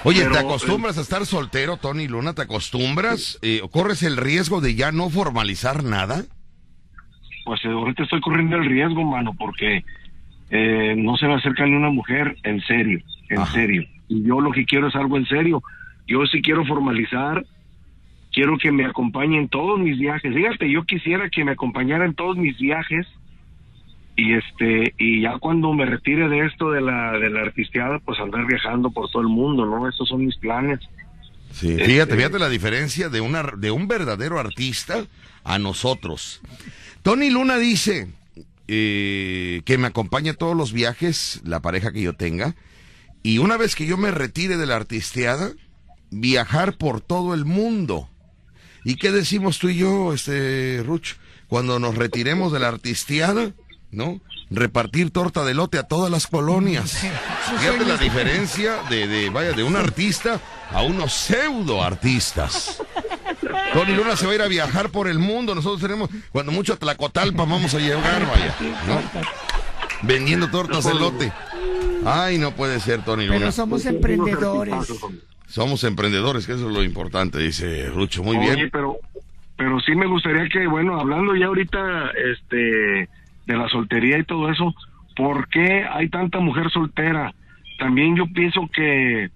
Oye, pero, ¿te acostumbras a estar soltero, Tony Luna? ¿Te acostumbras? Eh, ¿Corres el riesgo de ya no formalizar nada? Pues eh, ahorita estoy corriendo el riesgo, mano, porque eh, no se me acerca ni una mujer en serio, en Ajá. serio. Y yo lo que quiero es algo en serio. Yo sí quiero formalizar, quiero que me acompañe en todos mis viajes. Fíjate, yo quisiera que me acompañara en todos mis viajes y este y ya cuando me retire de esto de la de la artisteada, pues andar viajando por todo el mundo, ¿no? Estos son mis planes. Sí. Este- Fíjate, fíjate la diferencia de, una, de un verdadero artista a nosotros. Tony Luna dice eh, que me acompaña a todos los viajes, la pareja que yo tenga, y una vez que yo me retire de la artisteada, viajar por todo el mundo. ¿Y qué decimos tú y yo, este, Ruch, cuando nos retiremos de la artistiada, ¿no? Repartir torta de lote a todas las colonias. Fíjate la diferencia de, de, vaya, de un artista a unos pseudo artistas. Tony Luna se va a ir a viajar por el mundo. Nosotros tenemos, cuando mucho a Tlacotalpa vamos a llegar, vaya, ¿no? Vendiendo tortas de lote. Ay, no puede ser, Tony Luna. Pero somos emprendedores. Somos emprendedores, que eso es lo importante, dice Rucho. Muy Oye, bien. pero, pero sí me gustaría que, bueno, hablando ya ahorita, este, de la soltería y todo eso, ¿por qué hay tanta mujer soltera? También yo pienso que,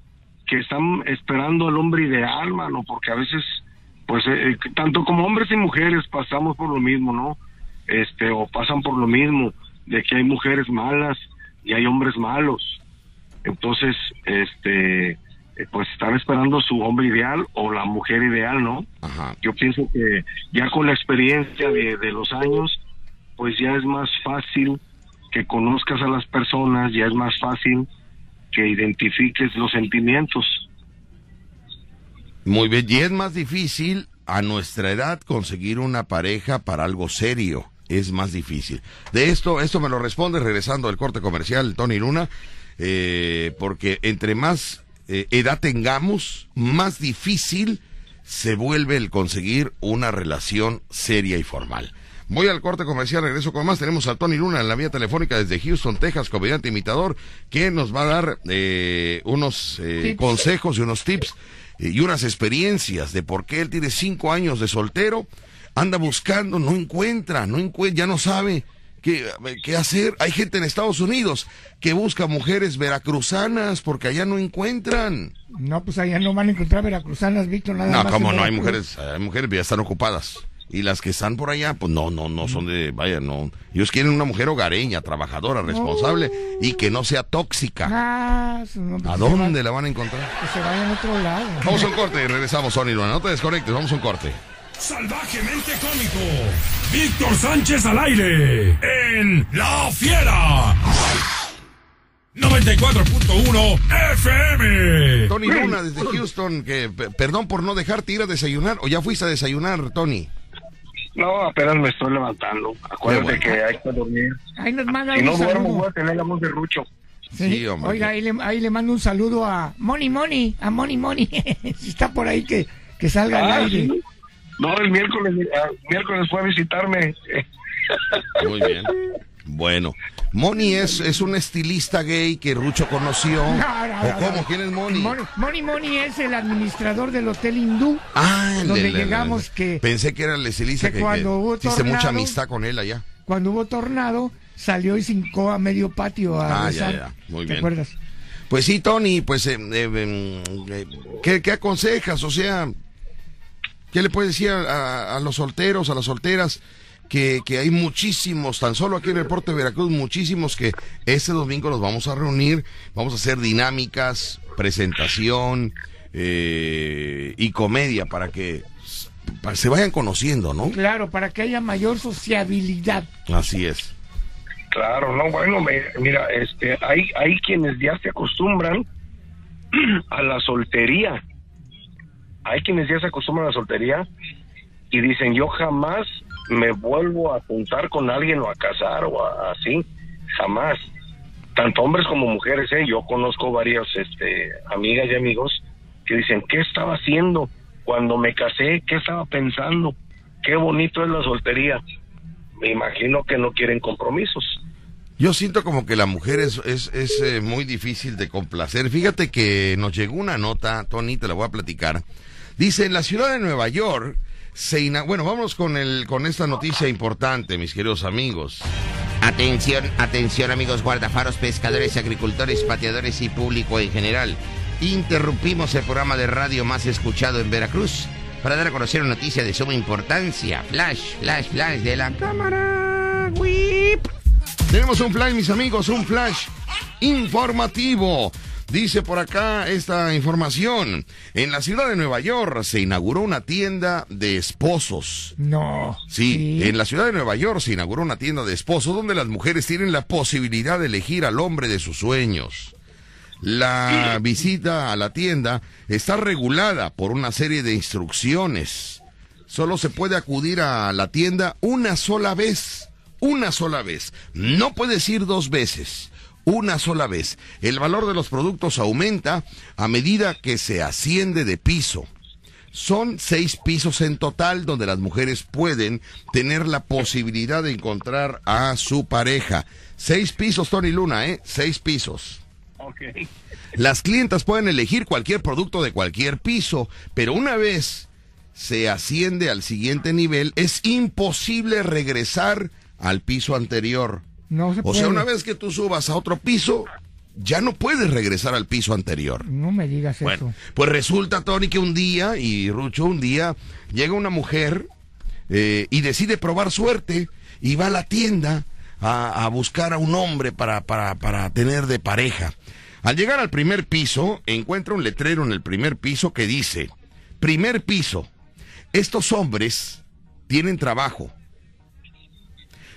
que están esperando al hombre ideal, mano, porque a veces, pues, eh, eh, tanto como hombres y mujeres pasamos por lo mismo, ¿no? Este, o pasan por lo mismo, de que hay mujeres malas y hay hombres malos. Entonces, este, eh, pues están esperando su hombre ideal o la mujer ideal, ¿no? Ajá. Yo pienso que ya con la experiencia de, de los años, pues ya es más fácil que conozcas a las personas, ya es más fácil que identifiques los sentimientos. Muy bien. Y es más difícil a nuestra edad conseguir una pareja para algo serio. Es más difícil. De esto, esto me lo responde regresando al corte comercial Tony Luna, eh, porque entre más eh, edad tengamos, más difícil se vuelve el conseguir una relación seria y formal. Voy al corte comercial, regreso con más. Tenemos a Tony Luna en la vía telefónica desde Houston, Texas, comediante imitador, que nos va a dar eh, unos eh, consejos y unos tips eh, y unas experiencias de por qué él tiene cinco años de soltero, anda buscando, no encuentra, no encuentra, ya no sabe qué, qué hacer. Hay gente en Estados Unidos que busca mujeres veracruzanas porque allá no encuentran. No, pues allá no van a encontrar veracruzanas, Víctor, nada No, más. en no, hay mujeres, hay mujeres que ya están ocupadas. Y las que están por allá, pues no, no, no son de, vaya, no. Ellos quieren una mujer hogareña, trabajadora, responsable y que no sea tóxica. Ah, no, pues ¿A dónde va- la van a encontrar? Que se vayan a otro lado. Vamos a un corte y regresamos, Sony Luna. No te desconectes, vamos a un corte. Salvajemente cómico. Víctor Sánchez al aire. En La Fiera. 94.1 FM. Tony Luna desde Houston, que pe- perdón por no dejarte ir a desayunar, o ya fuiste a desayunar, Tony. No, apenas me estoy levantando. Acuérdate bueno. que hay que dormir. Ahí nos manda Si un no duermo, voy a tener la voz de Rucho. Sí, hombre. Oiga, ahí le, ahí le mando un saludo a Moni Moni, a Moni Moni. si está por ahí, que, que salga Ah, al aire. sí. No, el miércoles, ah, miércoles fue a visitarme. Muy bien. Bueno, Moni es, es un estilista gay que Rucho conoció. No, no, ¿O cómo? ¿Quién es Moni? Moni, Moni Moni es el administrador del Hotel Hindú. Ah, Donde llegamos que- Pensé que era el estilista que que, que cuando hubo hiciste mucha tornado- amistad con él allá. Cuando hubo tornado, salió y cincó a medio patio a Ah, ya, ya. Muy ¿Te bien. acuerdas? Pues sí, Tony, pues, eh, eh, eh, eh, ¿qué, qué aconsejas? O sea, ¿qué le puedes decir a, a- a los solteros, a las solteras? Que, que hay muchísimos, tan solo aquí en el puerto de Veracruz, muchísimos que este domingo los vamos a reunir, vamos a hacer dinámicas, presentación eh, y comedia para que s- para que se vayan conociendo, ¿no? Claro, para que haya mayor sociabilidad. Así es. Claro, no, bueno, me- mira, este, hay, hay quienes ya se acostumbran a la soltería. Hay quienes ya se acostumbran a la soltería y dicen, yo jamás me vuelvo a apuntar con alguien o a casar o a- así, jamás. Tanto hombres como mujeres, ¿eh? Yo conozco varias este, amigas y amigos que dicen, ¿qué estaba haciendo cuando me casé? ¿Qué estaba pensando? Qué bonito es la soltería. Me imagino que no quieren compromisos. Yo siento como que la mujer es, es, es, eh, muy difícil de complacer. Fíjate que nos llegó una nota, Tony, te la voy a platicar. Dice, en la ciudad de Nueva York, se ina- bueno, vamos con, el, con esta noticia importante, mis queridos amigos. Atención, atención amigos guardafaros, pescadores, agricultores, pateadores y público en general. Interrumpimos el programa de radio más escuchado en Veracruz para dar a conocer una noticia de suma importancia. Flash, flash, flash de la cámara. Whip. Tenemos un flash, mis amigos, un flash informativo. Dice por acá esta información. En la ciudad de Nueva York se inauguró una tienda de esposos. No. Sí, en la ciudad de Nueva York se inauguró una tienda de esposos donde las mujeres tienen la posibilidad de elegir al hombre de sus sueños. La visita a la tienda está regulada por una serie de instrucciones. solo se puede acudir a la tienda una sola vez. Una sola vez. No puedes ir dos veces. Una sola vez. El valor de los productos aumenta a medida que se asciende de piso. Son seis pisos en total donde las mujeres pueden tener la posibilidad de encontrar a su pareja. Seis pisos, Tony Luna, ¿eh? Seis pisos. Las clientas pueden elegir cualquier producto de cualquier piso, pero una vez se asciende al siguiente nivel, es imposible regresar al piso anterior. No se O puede. sea, una vez que tú subas a otro piso, ya no puedes regresar al piso anterior. No me digas Bueno, eso. pues resulta, Tony, que un día, y Rucho, un día, llega una mujer eh, y decide probar suerte y va a la tienda a, a buscar a un hombre para, para, para tener de pareja. Al llegar al primer piso, encuentra un letrero en el primer piso que dice, primer piso, estos hombres tienen trabajo.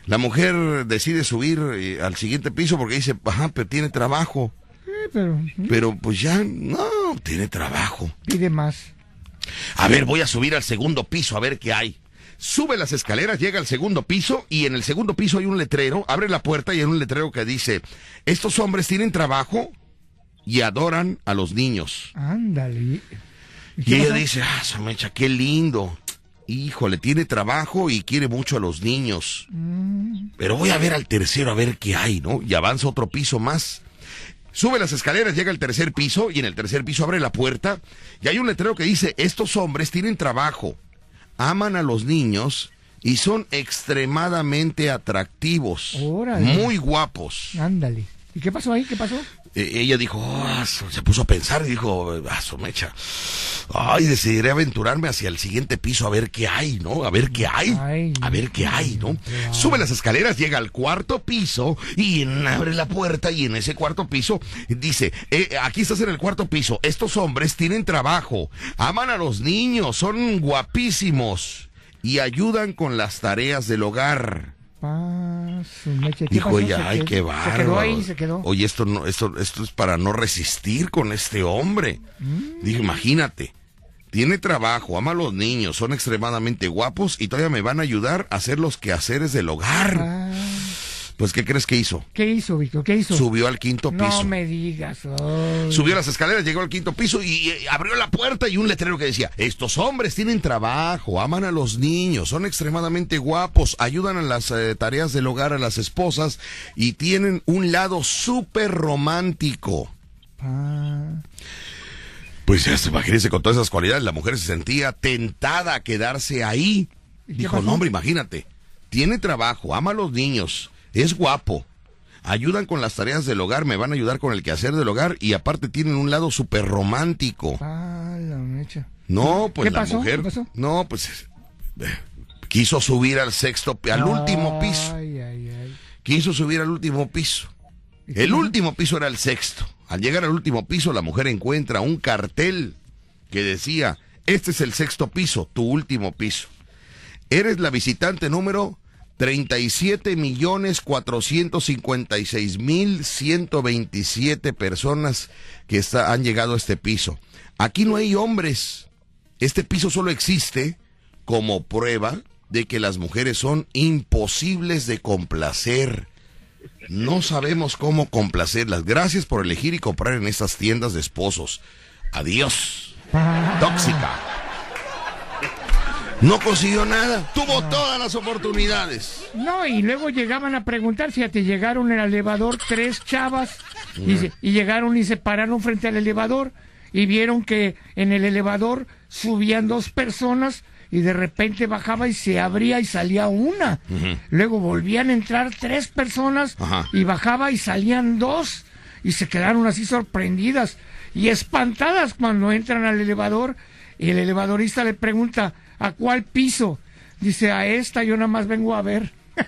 La mujer decide subir eh, al siguiente piso porque dice, ajá, pero tiene trabajo. Eh, pero Pero pues ya no, tiene trabajo. pide más. A ver, voy a subir al segundo piso a ver qué hay. Sube las escaleras, llega al segundo piso y en el segundo piso hay un letrero, abre la puerta y hay un letrero que dice, estos hombres tienen trabajo y adoran a los niños. Ándale. Y ella dice, ah, su mecha, qué lindo. Híjole, tiene trabajo y quiere mucho a los niños. Mm. Pero voy a ver al tercero a ver qué hay, ¿no? Y avanza otro piso más. Sube las escaleras, llega al tercer piso y en el tercer piso abre la puerta y hay un letrero que dice, estos hombres tienen trabajo, aman a los niños y son extremadamente atractivos, Órale. muy guapos. Ándale. ¿Y qué pasó ahí? ¿Qué pasó? Ella dijo, "Ah, su-", se puso a pensar y dijo, ah, su mecha, ay, decidiré aventurarme hacia el siguiente piso a ver qué hay, ¿no? A ver qué hay, Ay. a ver qué hay, ¿no? Sube las escaleras, llega al cuarto piso y abre la puerta y en ese cuarto piso dice, "Eh, aquí estás en el cuarto piso, estos hombres tienen trabajo, aman a los niños, son guapísimos y ayudan con las tareas del hogar. Pa, su mecha. ¿Qué Dijo ella, ay, qué bárbaro. Se quedó ahí, se quedó. Oye, esto no, esto, esto es para no resistir con este hombre. Mm. Dijo, imagínate. Tiene trabajo, ama a los niños, son extremadamente guapos y todavía me van a ayudar a hacer los quehaceres del hogar. Ah, Pues, ¿qué crees que hizo? ¿Qué hizo, Víctor? ¿Qué hizo? Subió al quinto no piso. me digas. ay. Subió las escaleras, llegó al quinto piso y eh, abrió la puerta y un letrero que decía, estos hombres tienen trabajo, aman a los niños, son extremadamente guapos, ayudan a las eh, tareas del hogar a las esposas y tienen un lado súper romántico. Pa. Pues ya se imagínese con todas esas cualidades, la mujer se sentía tentada a quedarse ahí. ¿Y qué Dijo, no hombre, imagínate, tiene trabajo, ama a los niños, es guapo, ayudan con las tareas del hogar, me van a ayudar con el quehacer del hogar y aparte tienen un lado súper romántico. Pa, la mecha. No, pues ¿Qué la pasó? mujer, ¿Qué pasó? no, pues eh, quiso subir al sexto, al último piso, Ay, ay, ay. quiso subir al último piso. ¿Y qué El último piso era el sexto. Al llegar al último piso, la mujer encuentra un cartel que decía, este es el sexto piso, tu último piso. Eres la visitante número 37 millones 456 mil 127 personas que han llegado a este piso. Aquí no hay hombres. Este piso solo existe como prueba de que las mujeres son imposibles de complacer. No sabemos cómo complacerlas. Gracias por elegir y comprar en estas tiendas de esposos. Adiós. Tóxica. No consiguió nada. Tuvo todas las oportunidades. No, y luego llegaban a preguntar, fíjate, llegaron en el elevador tres chavas y, llegaron y se pararon frente al elevador y vieron que en el elevador subían dos personas y de repente bajaba y se abría y salía una. Luego volvían a entrar tres personas Ajá. y bajaba y salían dos y se quedaron así sorprendidas y espantadas cuando entran al elevador y el elevadorista le pregunta, ¿a cuál piso? Dice, a esta yo nada más vengo a ver.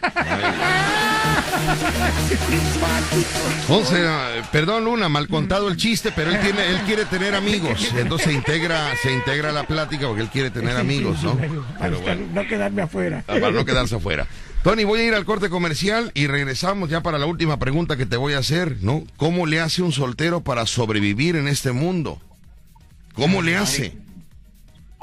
Once, eh, perdón Luna, mal contado el chiste, pero él tiene, él quiere tener amigos. Entonces se integra, se integra la plática porque él quiere tener amigos, ¿no? Para Pero bueno, no quedarme afuera. ah, para no quedarse afuera. Tony, voy a ir al corte comercial y regresamos ya para la última pregunta que te voy a hacer, ¿no? ¿Cómo le hace un soltero para sobrevivir en este mundo? ¿Cómo le hace?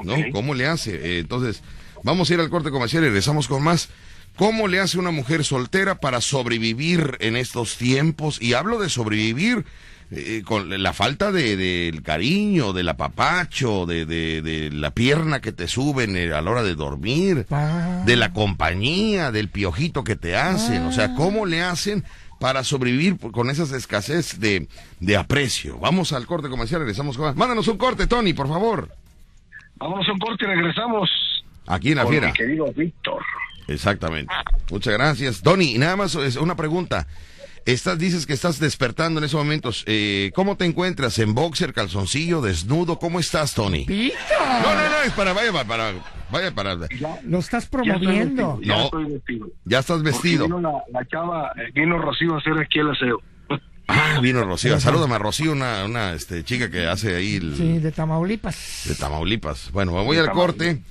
¿No? ¿Cómo le hace? Eh, entonces, vamos a ir al corte comercial y regresamos con más. ¿Cómo le hace una mujer soltera para sobrevivir en estos tiempos? Y hablo de sobrevivir eh, con la falta de, del cariño, del apapacho, de, de, de la pierna que te suben eh, a la hora de dormir, Pa. de la compañía, del piojito que te hacen. O sea, ¿cómo le hacen para sobrevivir con esas escasez de, de aprecio? Vamos al corte comercial, regresamos con más. Mándanos un corte, Tony, por favor. Vámonos a un corte y regresamos. Aquí en la con fiera. mi querido Víctor. Exactamente. Muchas gracias. Tony, y nada más es una pregunta. Estás, dices que estás despertando en esos momentos. Eh, ¿Cómo te encuentras? ¿En boxer, calzoncillo, desnudo? ¿Cómo estás, Tony? Pito. No, no, no, es para, vaya, para, para, vaya, para. Lo estás Ya estoy promoviendo. vestido, ya No. estoy vestido. Ya estás vestido. Vino la, la chava, eh, vino Rocío a hacer aquí el aseo. Ah, vino Rocío. Salúdame a Rocío, una, una este, chica que hace ahí el, Sí, de Tamaulipas. de Tamaulipas. Bueno, me voy al corte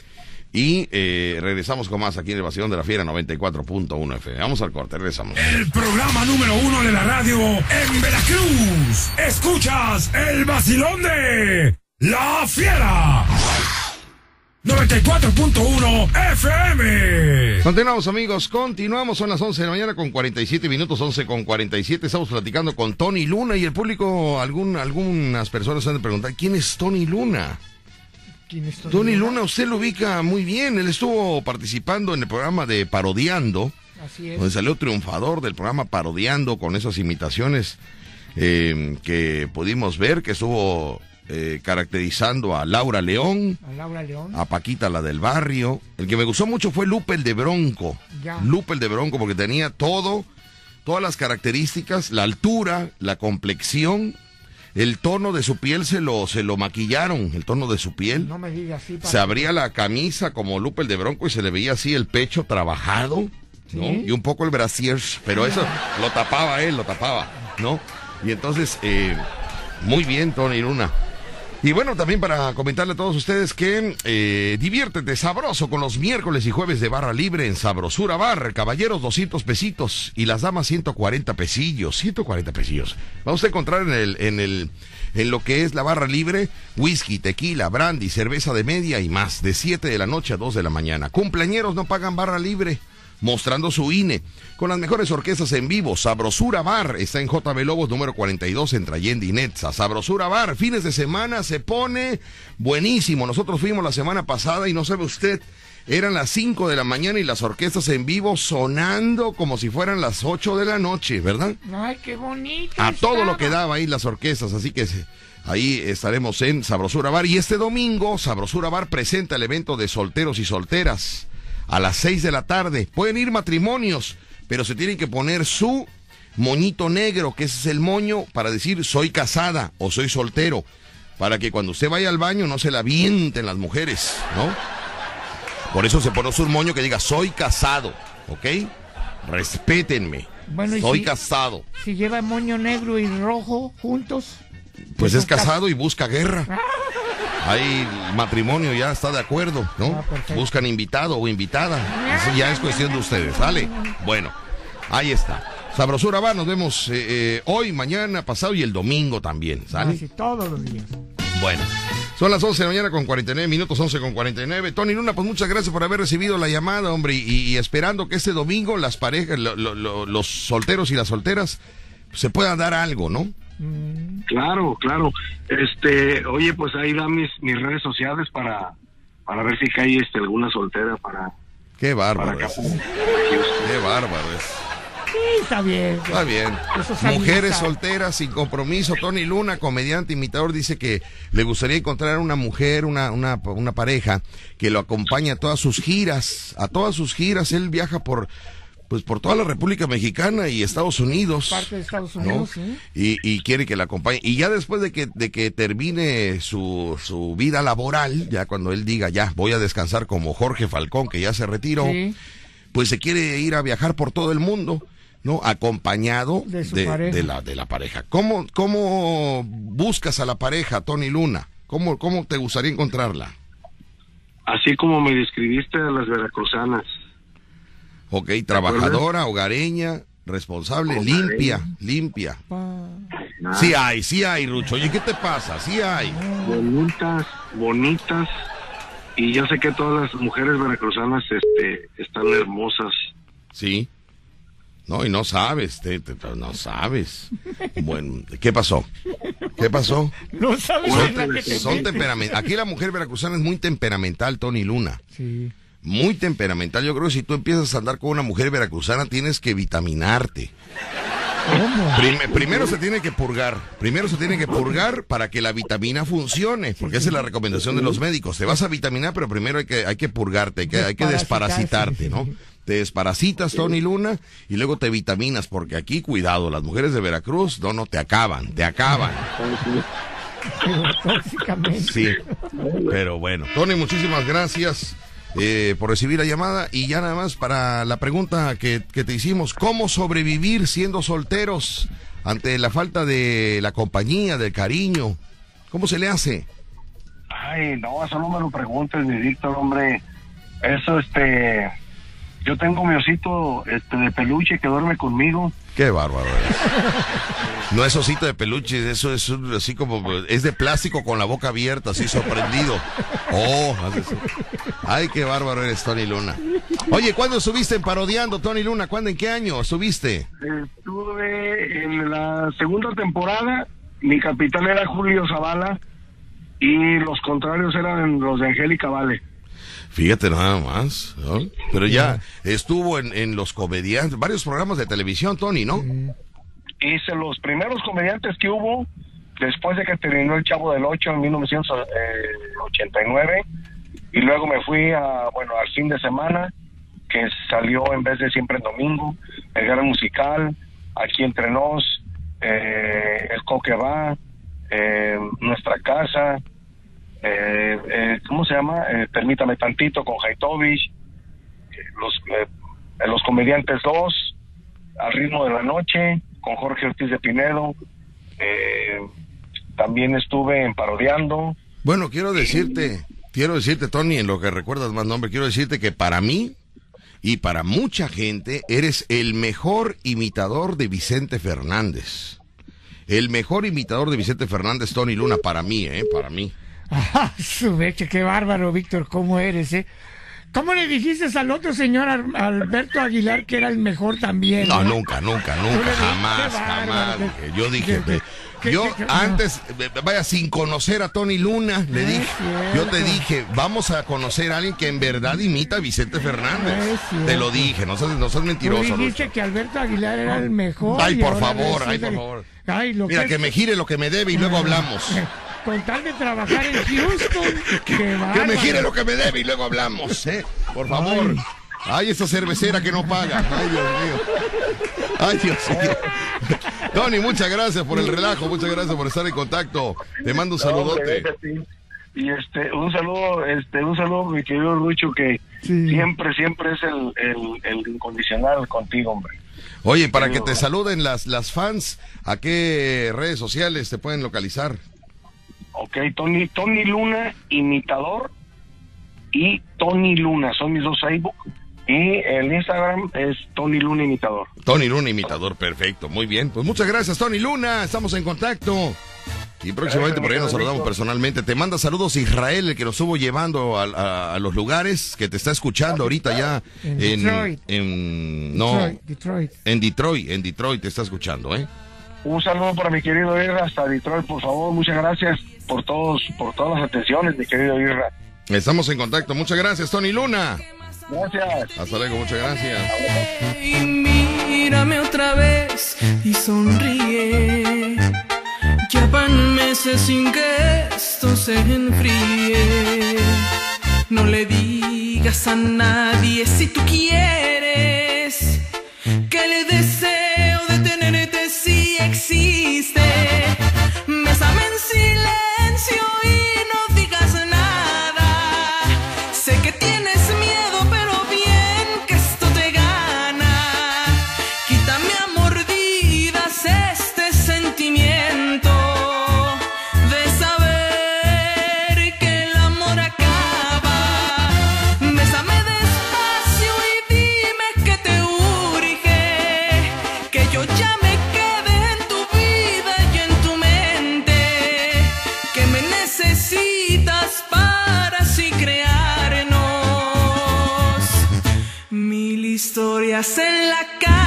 y eh, regresamos con más aquí en el Vacilón de la Fiera 94.1 FM. Vamos al corte, regresamos. El programa número uno de la radio en Veracruz. Escuchas el vacilón de La Fiera. 94.1 FM. Continuamos amigos, continuamos, son las 11 de la mañana con 47 minutos, 11 con 47, estamos platicando con Tony Luna y el público, algún, algunas personas han de preguntar, ¿quién es Tony Luna? ¿Quién es Tony Tony Luna, usted lo ubica muy bien, él estuvo participando en el programa de Parodiando, Así es. donde salió triunfador del programa Parodiando con esas imitaciones eh, que pudimos ver, que estuvo eh, caracterizando a Laura León, A Laura León. a Paquita la del barrio. El que me gustó mucho fue Lupe el de Bronco. Ya. Lupe el de Bronco porque tenía todo, todas las características, la altura, la complexión, el tono de su piel se lo, se lo maquillaron, el tono de su piel. No me digas así. Se abría la camisa como Lupe el de Bronco y se le veía así el pecho trabajado, ¿no? Y un poco el brasier, pero eso lo tapaba él, lo tapaba, ¿no? Y entonces, eh, muy bien, Tony Luna. Y bueno, también para comentarle a todos ustedes que eh, diviértete sabroso con los miércoles y jueves de barra libre en Sabrosura Bar. Caballeros 200 pesitos y las damas 140 pesillos. 140 pesillos. Vamos a encontrar en el, en el, en lo que es la barra libre, whisky, tequila, brandy, cerveza de media y más. De 7 de la noche a 2 de la mañana. Cumpleañeros no pagan barra libre mostrando su INE, con las mejores orquestas en vivo. Sabrosura Bar está en JB Lobos número 42 entre Allende y Netza. Sabrosura Bar, fines de semana se pone buenísimo. Nosotros fuimos la semana pasada y no sabe usted, eran las 5 de la mañana y las orquestas en vivo sonando como si fueran las 8 de la noche, ¿verdad? Ay, qué bonito. A todo lo que daba ahí las orquestas, así que ahí estaremos en Sabrosura Bar. Y este domingo, Sabrosura Bar presenta el evento de solteros y solteras a las 6 de la tarde. Pueden ir matrimonios, pero se tienen que poner su moñito negro, que ese es el moño para decir soy casada o soy soltero, para que cuando usted vaya al baño no se la avienten las mujeres, ¿no? Por eso se pone su moño que diga soy casado, ¿ok? Respétenme. Bueno, ¿y soy si- casado. Si lleva moño negro y rojo juntos. Pues es casado y busca guerra. Ahí el matrimonio ya está de acuerdo, ¿no? Ah. Buscan invitado o invitada. Eso ya es cuestión de ustedes, ¿vale? Bueno, ahí está. Sabrosura va, nos vemos eh, eh, hoy, mañana, pasado y el domingo también, ¿sale? Así todos los días. Bueno, son las 11 de la mañana con 49 minutos, 11 con 49. Tony Luna, pues muchas gracias por haber recibido la llamada, hombre, y, y esperando que este domingo las parejas, lo- lo- lo- los solteros y las solteras, se puedan dar algo, ¿no? Claro, claro. Este, oye, pues ahí da mis, mis redes sociales para, para ver si cae este, alguna soltera para, Qué bárbaro es. Qué bárbaro es. Sí, está bien. Está bien. Mujeres solteras sin compromiso. Tony Luna, comediante, imitador, dice que le gustaría encontrar una mujer, una, una, una pareja que lo acompañe a todas sus giras. A todas sus giras. Él viaja por, pues por toda la República Mexicana y Estados Unidos. Parte de Estados ¿no? Unidos, sí. Y, y quiere que la acompañe. Y ya después de que, de que termine su, su vida laboral, ya cuando él diga, ya voy a descansar como Jorge Falcón, que ya se retiró, Sí. pues se quiere ir a viajar por todo el mundo, ¿no? Acompañado De su de, pareja. de la, de la pareja. ¿Cómo, ¿Cómo buscas a la pareja, Tony Luna? ¿Cómo, cómo te gustaría encontrarla? Así como me describiste a las veracruzanas. Ok, trabajadora, hogareña, responsable, Hogareña. limpia, limpia. Nada. Sí hay, sí hay, Rucho. Oye, ¿qué te pasa? Sí hay. Bonitas, bonitas y yo sé que todas las mujeres veracruzanas este, están hermosas. Sí. No, y no sabes, te- te- no sabes. Bueno, ¿qué pasó? ¿Qué pasó? No sabes Son, son. Aquí la mujer veracruzana es muy temperamental, Tony Luna. Sí. Muy temperamental. Yo creo que si tú empiezas a andar con una mujer veracruzana, tienes que vitaminarte. ¿Cómo? Prime- primero se tiene que purgar. Primero se tiene que purgar para que la vitamina funcione. Porque esa es la recomendación de los médicos. Te vas a vitaminar, pero primero hay que, hay que purgarte, hay que, hay que desparasitarte, ¿no? Te desparasitas, Tony Luna, y luego te vitaminas, porque aquí, cuidado, las mujeres de Veracruz, no, no, te acaban, te acaban. Tóxicamente. Sí, pero bueno. Tony, muchísimas gracias eh, por recibir la llamada y ya nada más para la pregunta que, te hicimos, ¿cómo sobrevivir siendo solteros ante la falta de la compañía, del cariño? ¿Cómo se le hace? Ay, no, eso no me lo preguntes, mi Víctor, hombre. Eso, este. Yo tengo mi osito este, de peluche que duerme conmigo. Qué bárbaro. eres. No es osito de peluche, eso es un- así como, es de plástico con la boca abierta, así sorprendido. Oh, ay, qué bárbaro eres, Tony Luna. Oye, ¿cuándo estuviste en parodiando, Tony Luna? ¿Cuándo, en qué año estuviste? Estuve en la segunda temporada. Mi capitán era Julio Zavala y los contrarios eran los de Angélica Vale. Fíjate nada más, ¿no? Pero ya estuvo en, en los comediantes, varios programas de televisión, Tony, ¿no? Hice los primeros comediantes que hubo después de que terminó El Chavo del Ocho en 1989 y luego me fui a, bueno, al fin de semana que salió en vez de siempre en domingo, el gran musical, aquí entre nos, eh, el coque va, eh, nuestra casa, eh, eh, ¿cómo se llama? Eh, Permítame tantito con Haitovich, eh, los, eh, los comediantes 2, al ritmo de la noche, con Jorge Ortiz de Pinedo, eh, también estuve en parodiando, Bueno, quiero decirte, quiero decirte, Tony, en lo que recuerdas más nombre, quiero decirte que para mí y para mucha gente eres el mejor imitador de Vicente Fernández. El mejor imitador de Vicente Fernández, Tony Luna, para mí, ¿eh? Para mí. Ah, su mecha, qué bárbaro, Víctor, ¿cómo eres, eh? ¿Cómo le dijiste al otro señor Alberto Aguilar que era el mejor también? No, eh? nunca, nunca, Tú nunca, jamás, jamás. Yo dije, yo antes, vaya, sin conocer a Tony Luna, le es dije, yo te dije, vamos a conocer a alguien que en verdad imita a Vicente Fernández. Es cierto. Te lo dije, no seas, no seas Tú mentiroso. dijiste Rucho. que Alberto Aguilar era el mejor. Ay, por favor, ay, por favor. Ay, lo Mira, que que me gire lo que me debe y luego hablamos. Con tal de trabajar en Houston, Que me gire lo que me debe y luego hablamos, ¿eh? Por favor. Ay, esa cervecera que no paga. Ay, Dios mío. Ay, Dios mío. Tony, muchas gracias por el relajo, muchas gracias por estar en contacto. Te mando un saludote. Y este, un saludo, este, un saludo, mi querido Lucho, que Sí. siempre, siempre es el, el, el incondicional contigo, hombre. Oye, para que te saluden las, las fans, ¿a qué redes sociales te pueden localizar? Ok, Tony, Tony Luna, imitador, y Tony Luna, son mis dos Facebook. Y el Instagram es Tony Luna Imitador. Tony Luna, imitador, perfecto, muy bien. Pues muchas gracias, Tony Luna, estamos en contacto. Y próximamente por ahí nos saludamos personalmente. Te manda saludos Israel, el que nos estuvo llevando a, a- a los lugares, que te está escuchando ahorita ya En en, Detroit. en- no, Detroit, Detroit. en Detroit, en Detroit te está escuchando, ¿eh? Un saludo para mi querido Irra hasta Detroit, por favor. Muchas gracias por todos, por todas las atenciones, mi querido Irra. Estamos en contacto. Muchas gracias, Tony Luna. Gracias. Hasta luego, muchas gracias. Y mírame otra vez y sonríe. Ya van meses sin que esto se enfríe. No le digas a nadie si tú quieres que el deseo historias en la cama.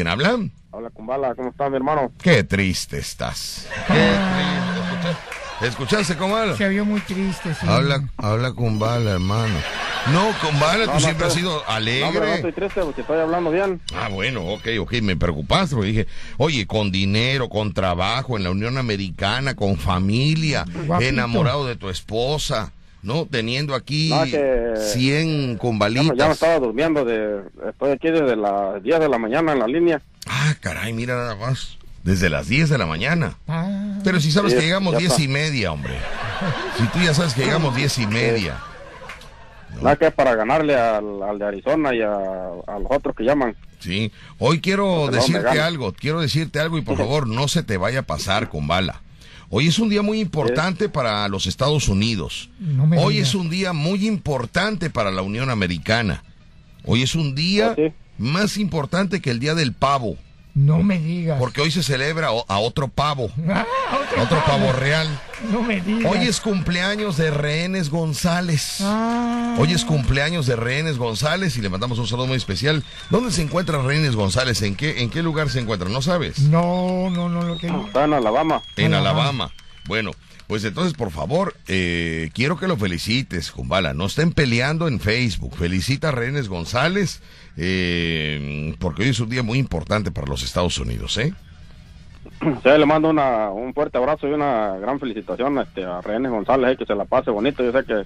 ¿Quién habla? Habla con Bala. ¿Cómo está mi hermano? Qué triste estás. Qué triste. ¿Escuchaste, ¿Escuchaste cómo habla? Se vio muy triste, sí. Habla, habla con Bala, hermano. No, con Bala, tú No, no, siempre has sido No, pero no alegre. estoy triste porque estoy hablando bien. Ah, bueno, ok, ok, me preocupaste porque dije, oye, con dinero, con trabajo, en la Unión Americana, con familia, Guapito. enamorado de tu esposa, ¿no? Teniendo aquí No, que- 100 Ya me, ya me combalitas. estaba durmiendo. De, estoy aquí desde las 10 de la mañana en la línea. Ah, caray, mira nada más. Desde las 10 de la mañana. Ah, Pero si sabes Sí, que llegamos ya 10 está. y media, hombre. Si tú ya sabes que llegamos 10 y media. Nada que para ganarle al, al de Arizona y a, a los otros que llaman. Sí, hoy quiero no decirte algo, quiero decirte algo y por favor no se te vaya a pasar con bala. Hoy es un día muy importante para los Estados Unidos. No me Hoy es un día muy importante para la Unión Americana. Hoy es un día ¿Ah, sí? más importante que el Día del Pavo, no me digas. porque hoy se celebra a otro pavo, Ah, a otro pavo real. No me digas. Hoy es cumpleaños de Rehenes González. Ah. Hoy es cumpleaños de Rehenes González y le mandamos un saludo muy especial. ¿Dónde se encuentra Rehenes González? ¿En qué, en qué lugar se encuentra? ¿No sabes? No, no, no lo tengo. Está en Alabama. En Alabama. Alabama. Bueno, pues entonces, por favor, eh, quiero que lo felicites, Kumbala. No estén peleando en Facebook. Felicita a Rehenes González, eh, porque hoy es un día muy importante para los Estados Unidos, ¿eh? Sí, le mando una, un fuerte abrazo y una gran felicitación este, a René González, eh, que se la pase bonito. Yo sé que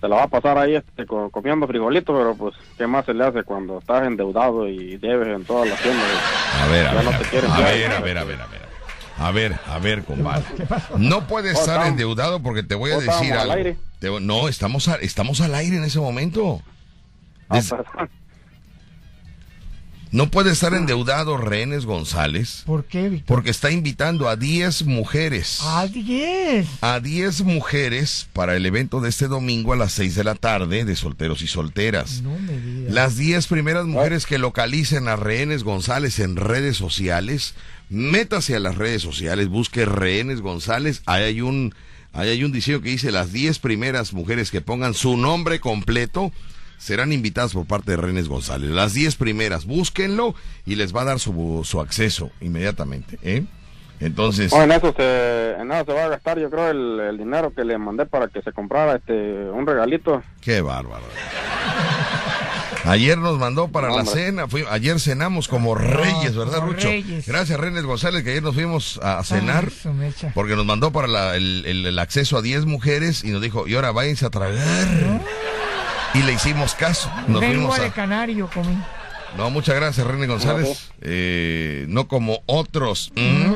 se la va a pasar ahí este, co- comiendo frijolito, pero pues, ¿qué más se le hace cuando estás endeudado y debes en todas las tiendas? A ver, a ver, no a ver, a ver, a ver, a ver, a ver. A ver, a ver, Kumbala. No puedes Oh, estar estamos- endeudado porque te voy a oh, decir al algo. aire. Te- no, estamos, a- estamos al aire en ese momento. Ah, Des-. No puede estar endeudado Rehenes González ¿Por qué, Víctor? porque está invitando a 10 mujeres. A 10. a 10 mujeres para el evento de este domingo a las 6 de la tarde de solteros y solteras. No me digas. Las 10 primeras mujeres que localicen a Rehenes González en redes sociales, métase a las redes sociales, busque Rehenes González, ahí hay un ahí hay un diseño que dice las 10 primeras mujeres que pongan su nombre completo serán invitadas por parte de Rehenes González. Las 10 primeras, búsquenlo y les va a dar su, su acceso inmediatamente, ¿eh? Entonces, No, en eso se, en eso se va a gastar, yo creo, el, el dinero que le mandé para que se comprara este un regalito. Qué bárbaro. Ayer nos mandó para la cena, fui- ayer cenamos como reyes, ¿verdad, como Rucho? reyes. Gracias, Renes González, que ayer nos fuimos a cenar, Ay, su mecha. porque nos mandó para la- el, el- el acceso a 10 mujeres y nos dijo, y ahora váyanse a tragar. Y le hicimos caso. Nos Lengua fuimos de a... canario comí. No, muchas gracias, René González. Eh, no como otros. Mm.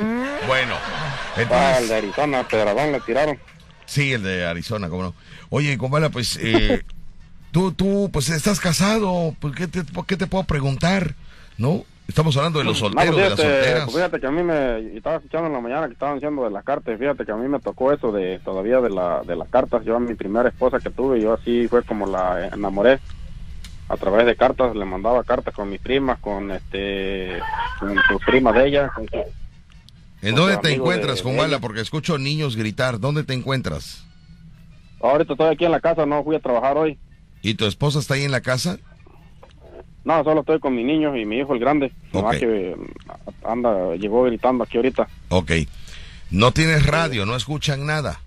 Bueno, Ah, el entonces... de Arizona, Pedradón le tiraron. Sí, el de Arizona, cómo no. Oye, Kumbala, pues eh, tú, tú, pues estás casado, pues, ¿qué te, qué te puedo preguntar? ¿No? Estamos hablando de los solteros, No, de las fíjate, solteras. pues, fíjate que a mí me estaba escuchando en la mañana que estaban diciendo de las cartas, fíjate que a mí me tocó eso de todavía de la de las cartas. Yo a mi primera esposa que tuve, yo así fue como la enamoré a través de cartas, le mandaba cartas con mis primas, con este con sus primas de ella, con ¿En dónde te encuentras, de- Porque escucho niños gritar. ¿Dónde te encuentras? Ahorita estoy aquí en la casa, no fui a trabajar hoy. ¿Y tu esposa está ahí en la casa? No, solo estoy con mi niño y mi hijo el grande. Nomás Ok. que mm, anda, llegó gritando aquí ahorita. Ok. No tienes radio, no escuchan nada.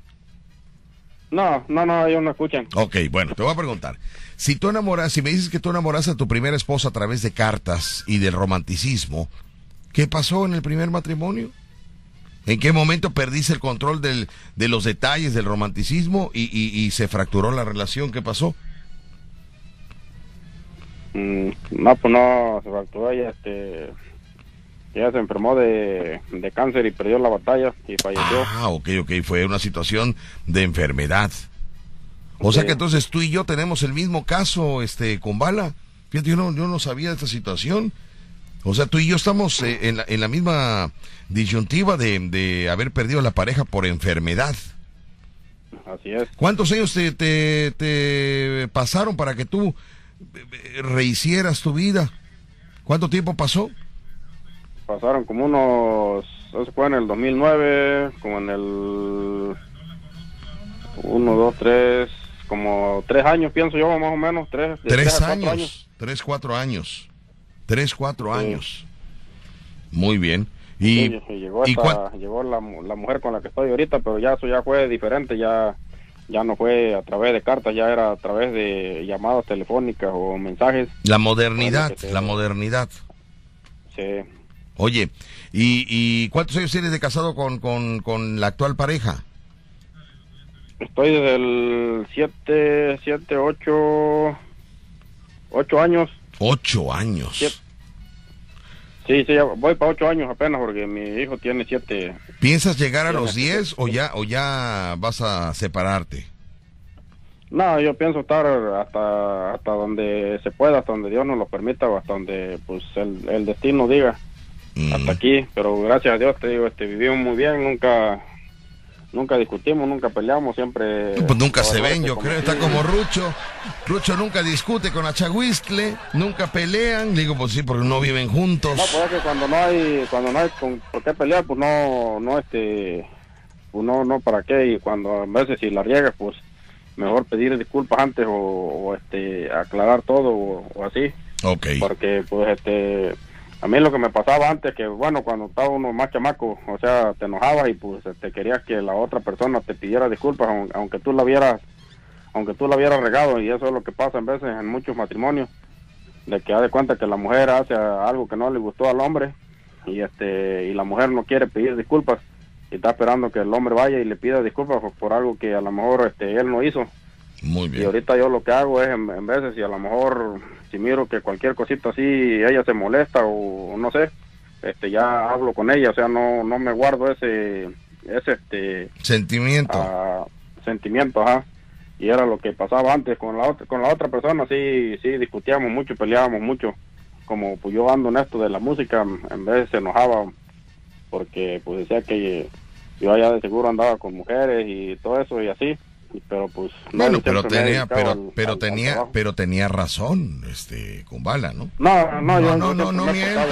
No, no, no, ellos no escuchan. Ok, bueno, te voy a preguntar. Si tú enamoras, si me dices que tú enamoraste a tu primera esposa a través de cartas y del romanticismo, ¿qué pasó en el primer matrimonio? ¿En qué momento perdiste el control del, de los detalles del romanticismo y, y- y se fracturó la relación? ¿Qué pasó? Mm, no, pues no, se fracturó ella, este, ella se enfermó de, de cáncer y perdió la batalla y falleció. Ah, ok, ok, fue una situación de enfermedad. O sea que entonces tú y yo tenemos el mismo caso, este, con Bala. Fíjate, yo no, yo no sabía de esta situación. O sea, tú y yo estamos eh, en, la, en la misma disyuntiva de, de haber perdido la pareja por enfermedad. Así es. ¿Cuántos años te, te, te pasaron para que tú rehicieras tu vida? ¿Cuánto tiempo pasó? Pasaron como unos, eso fue en el 2009, como en el uno, dos, tres, como tres años pienso yo más o menos, tres, de Tres a cuatro años, Tres, cuatro años. Tres, cuatro Sí. años. Muy bien. Sí, Y, y llegó, ¿y esta- cuán- llegó la, la mujer con la que estoy ahorita, pero ya eso ya fue diferente, ya ya no fue a través de cartas, ya era a través de llamadas telefónicas o mensajes. la modernidad, te- la modernidad. Sí. Oye, ¿y, y cuántos años tienes de casado con, con, con la actual pareja? Estoy desde el 7, 7, 8, 8 años. Ocho años. Siete. Sí, sí, ya voy para 8 años apenas porque mi hijo tiene 7. ¿Piensas llegar a los sí, 10 sí. o ya, o ya vas a separarte? No, yo pienso estar hasta hasta donde se pueda, hasta donde Dios nos lo permita o hasta donde pues el, el destino diga. Mm. Hasta aquí, pero gracias a Dios te digo, este vivimos muy bien, nunca nunca discutimos, nunca peleamos, siempre Pues nunca se ven, yo creo. Está como Rucho. Rucho nunca discute con Achahuistle, nunca pelean. Digo, pues sí, porque no viven juntos. No, pues es que cuando no hay, cuando no hay con por qué pelear, pues no, no este, pues no, no para qué, y cuando a veces si la riegas, pues mejor pedir disculpas antes o, o, este, aclarar todo o, o así, Ok. porque pues este, a mí lo que me pasaba antes, que bueno, cuando estaba uno más chamaco, o sea, te enojabas y pues te querías que la otra persona te pidiera disculpas, aun- aunque tú la vieras, aunque tú la hubieras regado, y eso es lo que pasa en veces en muchos matrimonios de que da de cuenta que la mujer hace algo que no le gustó al hombre y este y la mujer no quiere pedir disculpas y está esperando que el hombre vaya y le pida disculpas por, por algo que a lo mejor este él no hizo Muy y bien. ahorita yo lo que hago es en, en veces si a lo mejor si miro que cualquier cosita así ella se molesta o no sé este ya hablo con ella o sea no no me guardo ese ese este Sentimiento. sentimiento, ajá. Y era lo que pasaba antes con la otra, con la otra persona, sí, sí discutíamos mucho, peleábamos mucho. Como pues yo ando en esto de la música, en vez se enojaba porque pues decía que yo allá de seguro andaba con mujeres y todo eso y así. Pero pues no, bueno, pero tenía, pero, al- pero al- al tenía, trabajo. pero tenía razón, este, con bala, ¿no? No, no, no, no, no me he mientas.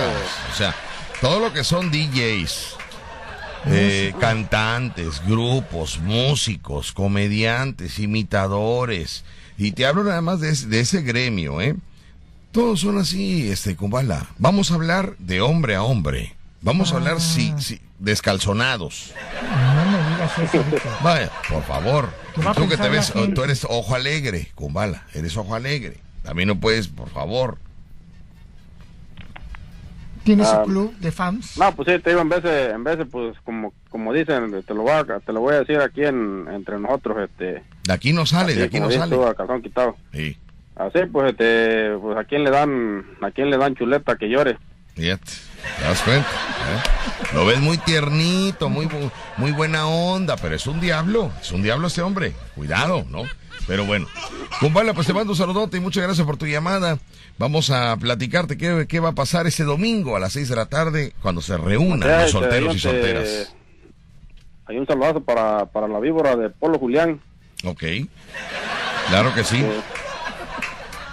O sea, todo lo que son DJs, eh, cantantes, grupos, músicos, comediantes, imitadores, y te hablo nada más de, ese- de ese gremio, ¿eh? Todos son así, este, con bala. Vamos a hablar de hombre a hombre. Vamos a hablar si, si- descalzonados. Vaya, por favor. ¿Qué va a Tú que te ves, tú eres ojo alegre, Kumbala, eres ojo alegre. También no puedes, por favor. ¿Tienes Ah, un club de fans? No, pues sí, te digo, en veces, en veces pues como como dicen, te lo voy a, te lo voy a decir aquí en, entre nosotros, este... De aquí no sale, de así aquí como no sale. tú, a calzón quitado. Sí, Así pues, este, pues a quién le dan, a quién le dan chuleta que llore. Fíjate, ¿te das cuenta? ¿Eh? Lo ves muy tiernito, muy, muy buena onda, pero es un diablo, es un diablo este hombre. Cuidado, ¿no? Pero bueno, Kumbala, pues te mando un saludote y muchas gracias por tu llamada. Vamos a platicarte qué, qué va a pasar ese domingo a las 6 de la tarde cuando se reúnan los solteros y solteras. Hay un saludazo para, para la víbora de Polo Julián. Ok. Claro que sí.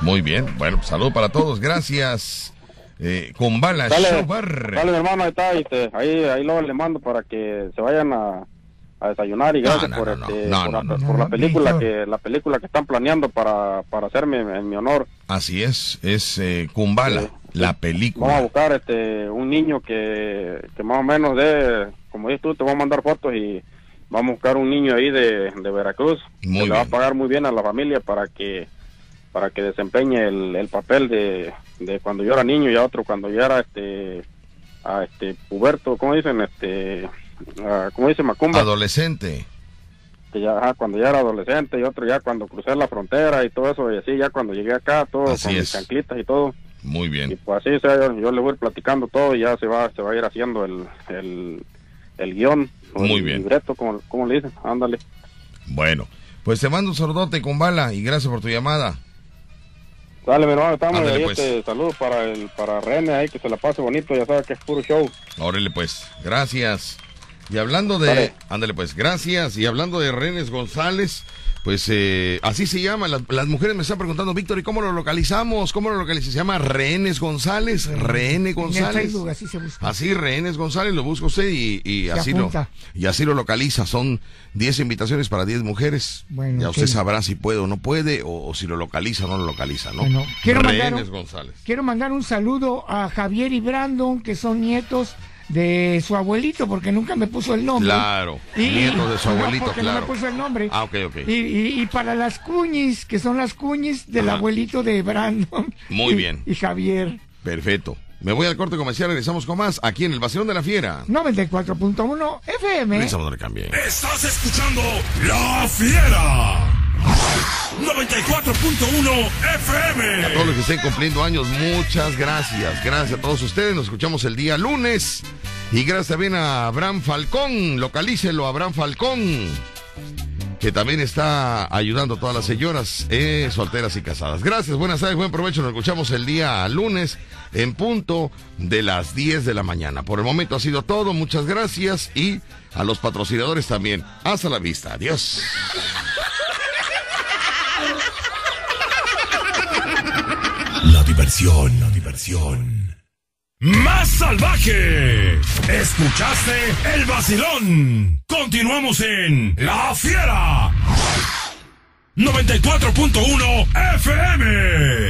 Muy bien. Bueno, pues, salud para todos. Gracias. Eh, con bala Dale, dale hermano, ahí está, ahí, ahí luego le mando para que se vayan a, a desayunar y gracias por, este, por, la, No, película que la película que están planeando para, para hacerme en mi honor. Así es, es eh, Kumbala, Sí. la Vamos a película. buscar este un niño que, que más o menos de, como dices tú, te voy a mandar fotos y vamos a buscar un niño ahí de, de Veracruz Muy que le va a pagar muy bien a la familia para que para que desempeñe el, el papel de, de cuando yo era niño y a otro cuando yo era este a este puberto, ¿cómo dicen? Este ah, ¿cómo dice Macumba? Adolescente. que ya ajá, cuando ya era adolescente y otro ya cuando crucé la frontera y todo eso y así ya cuando llegué acá todo Así con es. mis chanclitas y todo Muy y bien. pues así sea, yo, yo le voy a ir platicando todo y ya se va se va a ir haciendo el el, el guion Muy el bien. libreto como, como le dicen ándale Bueno, pues te mando un saludote, Kumbala, y gracias por tu llamada. Dale mi hermano estamos Ándale, ahí pues. este saludos para el para René ahí que se la pase bonito ya sabes que es puro show Órale, pues, gracias. Y hablando de. Dale. Ándale, pues, gracias. Y hablando de Renes González, pues eh, así se llama. Las, las mujeres me están preguntando, Víctor, ¿y cómo lo localizamos? ¿Cómo lo localizamos? Se llama Rehenes González. Rehene En González. Facebook así se busca. Así, Rehenes González, lo busca usted y, así lo, y así lo localiza. Son 10 invitaciones para 10 mujeres. Bueno, ya usted sabrá si puede o no puede, o, o si lo localiza o no lo localiza, ¿no? Bueno, quiero mandar Rehenes un- González. Quiero mandar un saludo a Javier y Brandon, que son nietos de su abuelito, porque nunca me puso el nombre. Claro, Y- nietos de su abuelito, porque claro. No me puso el nombre. Ah, ok, ok. Y, y- y para las cuñis, que son las cuñis del Ajá. abuelito de Brandon. Muy bien. Y Javier. Perfecto. Me voy al corte comercial, regresamos con más aquí en el Vacilón de la Fiera. 94.1 FM. Regresamos, no le cambie. Estás escuchando La Fiera. 94.1 FM. A todos los que estén cumpliendo años, muchas gracias. Gracias a todos ustedes. Nos escuchamos el día lunes. Y gracias también a Abraham Falcón. Localícelo, Abraham Falcón. Que también está ayudando a todas las señoras eh, solteras y casadas. Gracias, buenas tardes, buen provecho. Nos escuchamos el día lunes en punto de las 10 de la mañana. Por el momento ha sido todo. Muchas gracias. Y a los patrocinadores también. Hasta la vista. Adiós. La diversión, la diversión. Más salvaje. Escuchaste el vacilón. Continuamos en La Fiera. 94.1 FM.